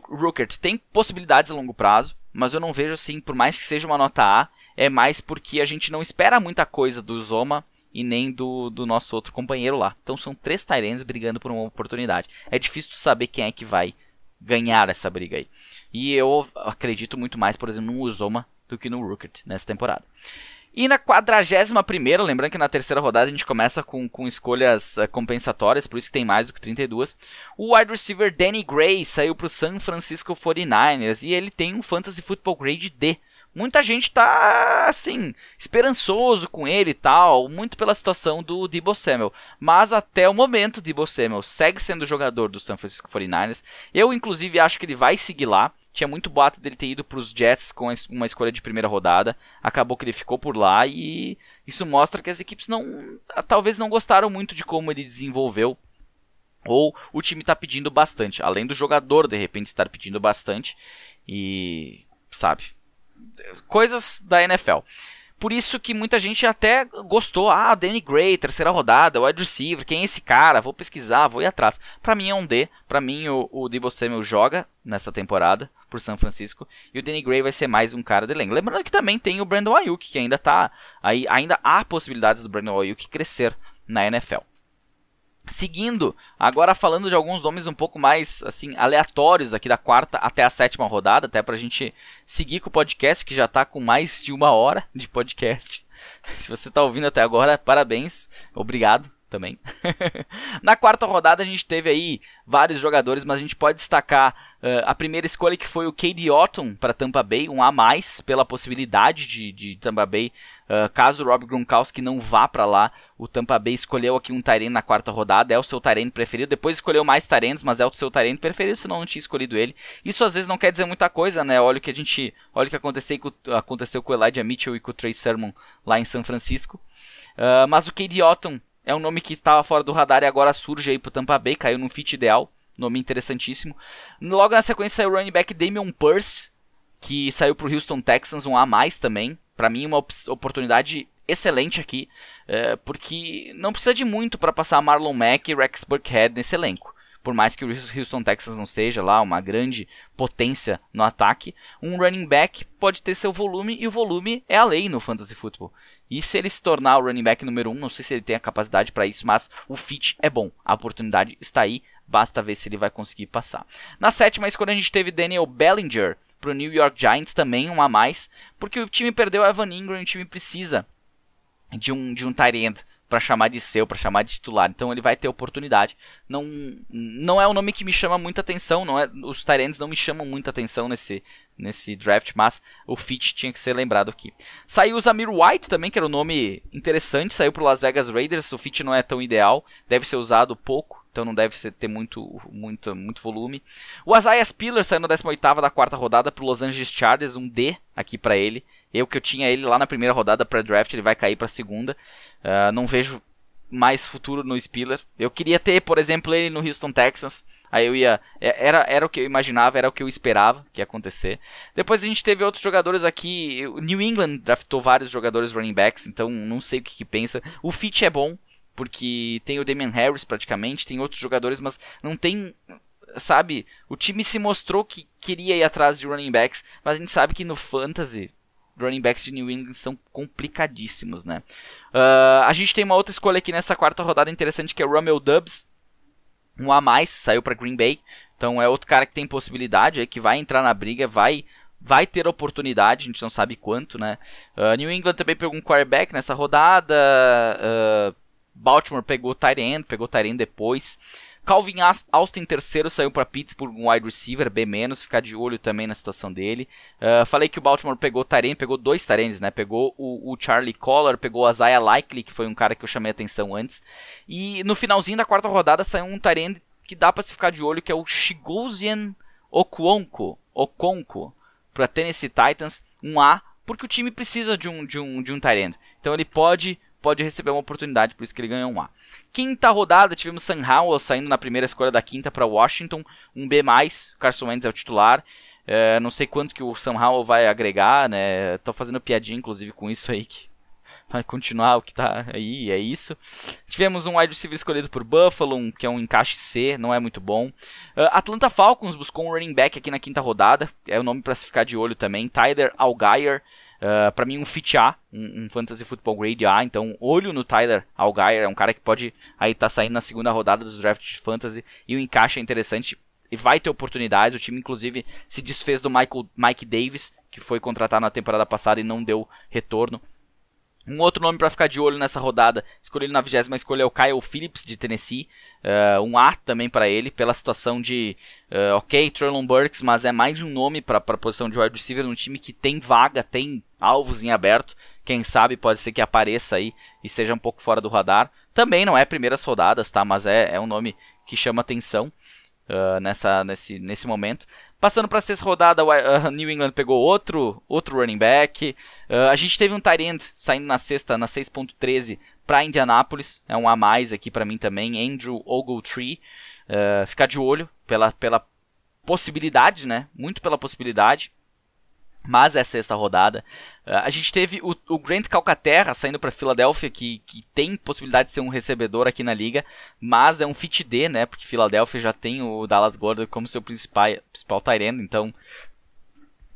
tem possibilidades a longo prazo, mas eu não vejo assim, por mais que seja uma nota A, é mais porque a gente não espera muita coisa do Uzoma e nem do, do nosso outro companheiro lá. Então são três Tyrants brigando por uma oportunidade. É difícil saber quem é que vai ganhar essa briga aí. E eu acredito muito mais, por exemplo, no Uzoma do que no Rookert nessa temporada. E na 41 lembrando que na terceira rodada a gente começa com, com escolhas uh, compensatórias, por isso que tem mais do que 32. O wide receiver Danny Gray saiu para o San Francisco 49ers e ele tem um Fantasy Football Grade D. Muita gente tá, assim, esperançoso com ele e tal, muito pela situação do Debo Samuel. Mas até o momento, Debo Samuel segue sendo jogador do San Francisco 49ers. Eu, inclusive, acho que ele vai seguir lá. Tinha muito boato dele ter ido para os Jets com uma escolha de primeira rodada. Acabou que ele ficou por lá e isso mostra que as equipes não, talvez não gostaram muito de como ele desenvolveu. Ou o time está pedindo bastante, além do jogador de repente estar pedindo bastante. E sabe, coisas da NFL. Por isso que muita gente até gostou. Ah, Danny Gray, terceira rodada, wide receiver, quem é esse cara? Vou pesquisar, vou ir atrás. Para mim é um D. Para mim o, o Debo Samuel joga nessa temporada por São Francisco e o Danny Gray vai ser mais um cara de elenco. Lembrando que também tem o Brandon Ayuk, que ainda tá aí, ainda há possibilidades do Brandon Ayuk crescer na NFL. Seguindo, agora falando de alguns nomes um pouco mais assim aleatórios aqui da quarta até a sétima rodada, até para a gente seguir com o podcast que já está com mais de uma hora de podcast. Se você está ouvindo até agora, parabéns, obrigado também. Na quarta rodada a gente teve aí vários jogadores, mas a gente pode destacar uh, a primeira escolha que foi o Cade Otton para Tampa Bay, um a mais pela possibilidade de, de Tampa Bay, uh, caso o Rob Gronkowski não vá para lá, o Tampa Bay escolheu aqui um Tyrene na quarta rodada, é o seu Tyrene preferido, depois escolheu mais Tyrenes, mas é o seu Tyrene preferido, senão não tinha escolhido ele. Isso às vezes não quer dizer muita coisa, né? Olha o que a gente, olha o que aconteceu com, aconteceu com o Elijah Mitchell e com o Trey Sermon lá em São Francisco. Uh, mas o Cade Otton é um nome que estava fora do radar e agora surge aí pro Tampa Bay, caiu num fit ideal. Nome interessantíssimo. Logo na sequência saiu o running back Damian Purse, que saiu pro Houston Texans, um A mais também. Para mim, uma oportunidade excelente aqui, é, porque não precisa de muito para passar Marlon Mack e Rex Burkhead nesse elenco por mais que o Houston Texans não seja lá uma grande potência no ataque, um running back pode ter seu volume e o volume é a lei no fantasy football. E se ele se tornar o running back número 1, um, não sei se ele tem a capacidade para isso, mas o fit é bom, a oportunidade está aí, basta ver se ele vai conseguir passar. Na sétima escolha a gente teve Daniel Bellinger para o New York Giants, também um a mais, porque o time perdeu Evan Ingram o time precisa de um, de um tight end para chamar de seu, para chamar de titular. Então ele vai ter oportunidade. Não, não é um nome que me chama muita atenção, não é, os Tyrants não me chamam muita atenção nesse, nesse draft, mas o fit tinha que ser lembrado aqui. Saiu o Zamir White também, que era um nome interessante, saiu para Las Vegas Raiders, o fit não é tão ideal, deve ser usado pouco, então não deve ser, ter muito, muito, muito volume. O Isaiah Spiller saiu na 18ª da quarta rodada para Los Angeles Chargers, um D aqui para ele. Eu que eu tinha ele lá na primeira rodada pré-draft, ele vai cair para segunda. Uh, não vejo mais futuro no Spiller. Eu queria ter, por exemplo, ele no Houston Texans. Aí eu ia. É, era, era o que eu imaginava, era o que eu esperava que ia acontecer. Depois a gente teve outros jogadores aqui. O New England draftou vários jogadores running backs, então não sei o que, que pensa. O fit é bom, porque tem o Damian Harris praticamente, tem outros jogadores, mas não tem. Sabe, o time se mostrou que queria ir atrás de running backs, mas a gente sabe que no Fantasy running backs de New England são complicadíssimos, né? Uh, a gente tem uma outra escolha aqui nessa quarta rodada interessante que é o Romeo Dubs. Um a mais, saiu para Green Bay. Então é outro cara que tem possibilidade, é, que vai entrar na briga, vai vai ter oportunidade, a gente não sabe quanto, né? Uh, New England também pegou um quarterback nessa rodada. Uh, Baltimore pegou Tyrant, pegou Tyrant depois. Calvin Austin terceiro saiu para Pittsburgh, um wide receiver B-, ficar de olho também na situação dele. Uh, falei que o Baltimore pegou Taren, pegou dois Tarens, né? Pegou o, o Charlie Collar, pegou a Zaya Likely, que foi um cara que eu chamei atenção antes. E no finalzinho da quarta rodada saiu um Taren que dá para se ficar de olho, que é o Shigozian Okonko, Okonko para Tennessee Titans, um A, porque o time precisa de um de um de um Tyrant. Então ele pode pode receber uma oportunidade, por isso que ele ganhou um A. Quinta rodada, tivemos Sam Howell saindo na primeira escolha da quinta para Washington, um B+, Carson Wentz é o titular. É, não sei quanto que o Sam Howell vai agregar, né? Tô fazendo piadinha, inclusive, com isso aí, que vai continuar o que tá aí, é isso. Tivemos um wide receiver escolhido por Buffalo, que é um encaixe C, não é muito bom. Uh, Atlanta Falcons buscou um running back aqui na quinta rodada, é o nome para se ficar de olho também, Tyler Algier. Uh, para mim, um fit A, um, um, Fantasy Football Grade A. Então, olho no Tyler Algier, é um cara que pode aí tá saindo na segunda rodada dos drafts de Fantasy e o encaixe é interessante e vai ter oportunidades. O time, inclusive, se desfez do Michael, Mike Davis, que foi contratado na temporada passada e não deu retorno. Um outro nome para ficar de olho nessa rodada, escolhido na vigésima escolha é o Kyle Phillips de Tennessee. Uh, um A também para ele, pela situação de, uh, ok, Traylon Burks, mas é mais um nome para a posição de wide receiver num time que tem vaga, tem alvos em aberto. Quem sabe pode ser que apareça aí e esteja um pouco fora do radar. Também não é primeiras rodadas, tá? Mas é, é um nome que chama atenção uh, nessa, nesse, nesse momento. Passando para sexta rodada, uh, New England pegou outro, outro running back. Uh, a gente teve um tight end saindo na sexta, na 6.13 para Indianapolis. É um a mais aqui para mim também, Andrew Ogletree. Uh, ficar de olho pela, pela possibilidade, né? Muito pela possibilidade mas é a sexta rodada. Uh, a gente teve o, o Grant Calcaterra saindo para Filadélfia, que, que tem possibilidade de ser um recebedor aqui na liga, mas é um fit D, né? Porque Filadélfia já tem o Dallas Gordon como seu principal, principal Tyrant, então.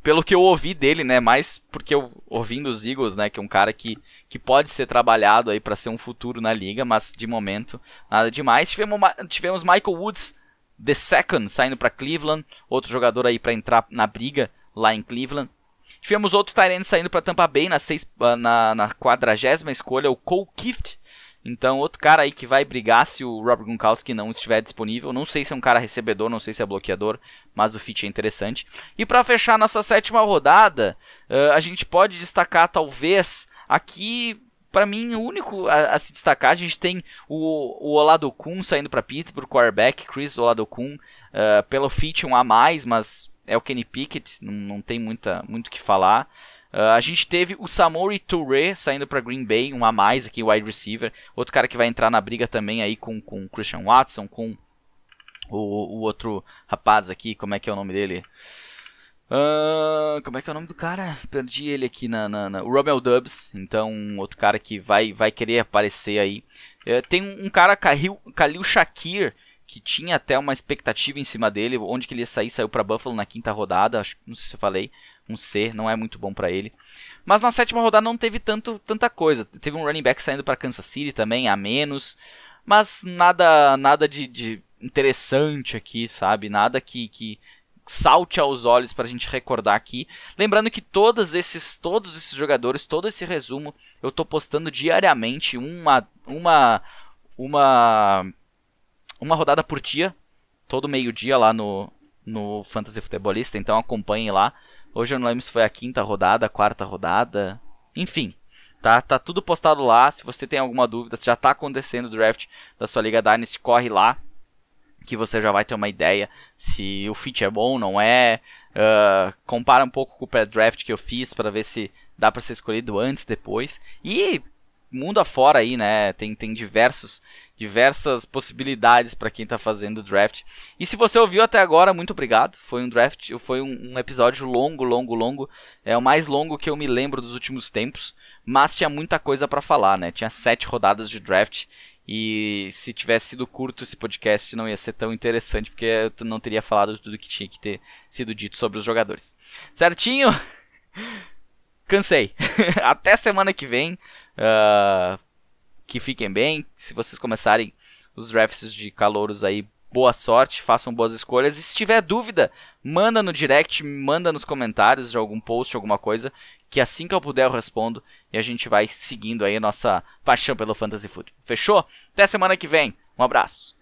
Pelo que eu ouvi dele, né? Mais porque eu ouvindo os Eagles, né? Que é um cara que, que pode ser trabalhado aí para ser um futuro na liga, mas de momento nada demais. Tivemos, tivemos Michael Woods, the second, saindo para Cleveland, outro jogador aí para entrar na briga lá em Cleveland. Tivemos outro Tyrant saindo para Tampa Bay na, seis, ah, na, na 40 escolha, o Cole Kift. Então, outro cara aí que vai brigar se o Robert Gronkowski não estiver disponível. Não sei se é um cara recebedor, não sei se é bloqueador, mas o fit é interessante. E para fechar nossa sétima rodada, uh, a gente pode destacar talvez aqui para mim, o único a, a, se destacar, a gente tem o, o Oladokun saindo para Pittsburgh, quarterback, Chris Oladokun, uh, pelo fit um a mais, mas é o Kenny Pickett, não, não tem muita, muito o que falar. Uh, a gente teve o Samori Touré saindo para Green Bay, um a mais aqui, wide receiver. Outro cara que vai entrar na briga também aí com o Christian Watson, com o, o, outro rapaz aqui, como é que é o nome dele? Uh, como é que é o nome do cara? Perdi ele aqui na, na, na... o Romel Dubs, então outro cara que vai, vai querer aparecer aí. Uh, tem um, um cara, Khalil, Khalil Shakir, que tinha até uma expectativa em cima dele, onde que ele ia sair, saiu para Buffalo na quinta rodada, acho, não sei se eu falei, um C, não é muito bom para ele. Mas na sétima rodada não teve tanto, tanta coisa. Teve um running back saindo para Kansas City também, a menos, mas nada nada de, de interessante aqui, sabe? Nada que, que salte aos olhos para a gente recordar aqui. Lembrando que todos esses, todos esses jogadores, todo esse resumo, eu estou postando diariamente uma, uma, uma uma rodada por dia, todo meio-dia lá no, no Fantasy Futebolista, então acompanhem lá. Hoje eu não lembro se foi a quinta rodada, a quarta rodada, enfim. Tá, tá tudo postado lá. Se você tem alguma dúvida, já está acontecendo o draft da sua Liga Dynasty, corre lá. Que você já vai ter uma ideia se o fit é bom ou não é. Uh, compara um pouco com o pré-draft que eu fiz para ver se dá para ser escolhido antes, depois. E mundo afora aí, né? Tem, tem diversos, diversas possibilidades para quem está fazendo draft. E se você ouviu até agora, muito obrigado. Foi um draft, foi um, um, episódio longo, longo, longo. É o mais longo que eu me lembro dos últimos tempos. Mas tinha muita coisa para falar, né? Tinha sete rodadas de draft. E se tivesse sido curto esse podcast não ia ser tão interessante, porque eu não teria falado tudo que tinha que ter sido dito sobre os jogadores. Certinho? Cansei. Até semana que vem. Uh, que fiquem bem. Se vocês começarem os drafts de calouros aí, boa sorte, façam boas escolhas. E se tiver dúvida, manda no direct, manda nos comentários de algum post, alguma coisa, que assim que eu puder eu respondo e a gente vai seguindo aí a nossa paixão pelo Fantasy Football. Fechou? Até semana que vem. Um abraço.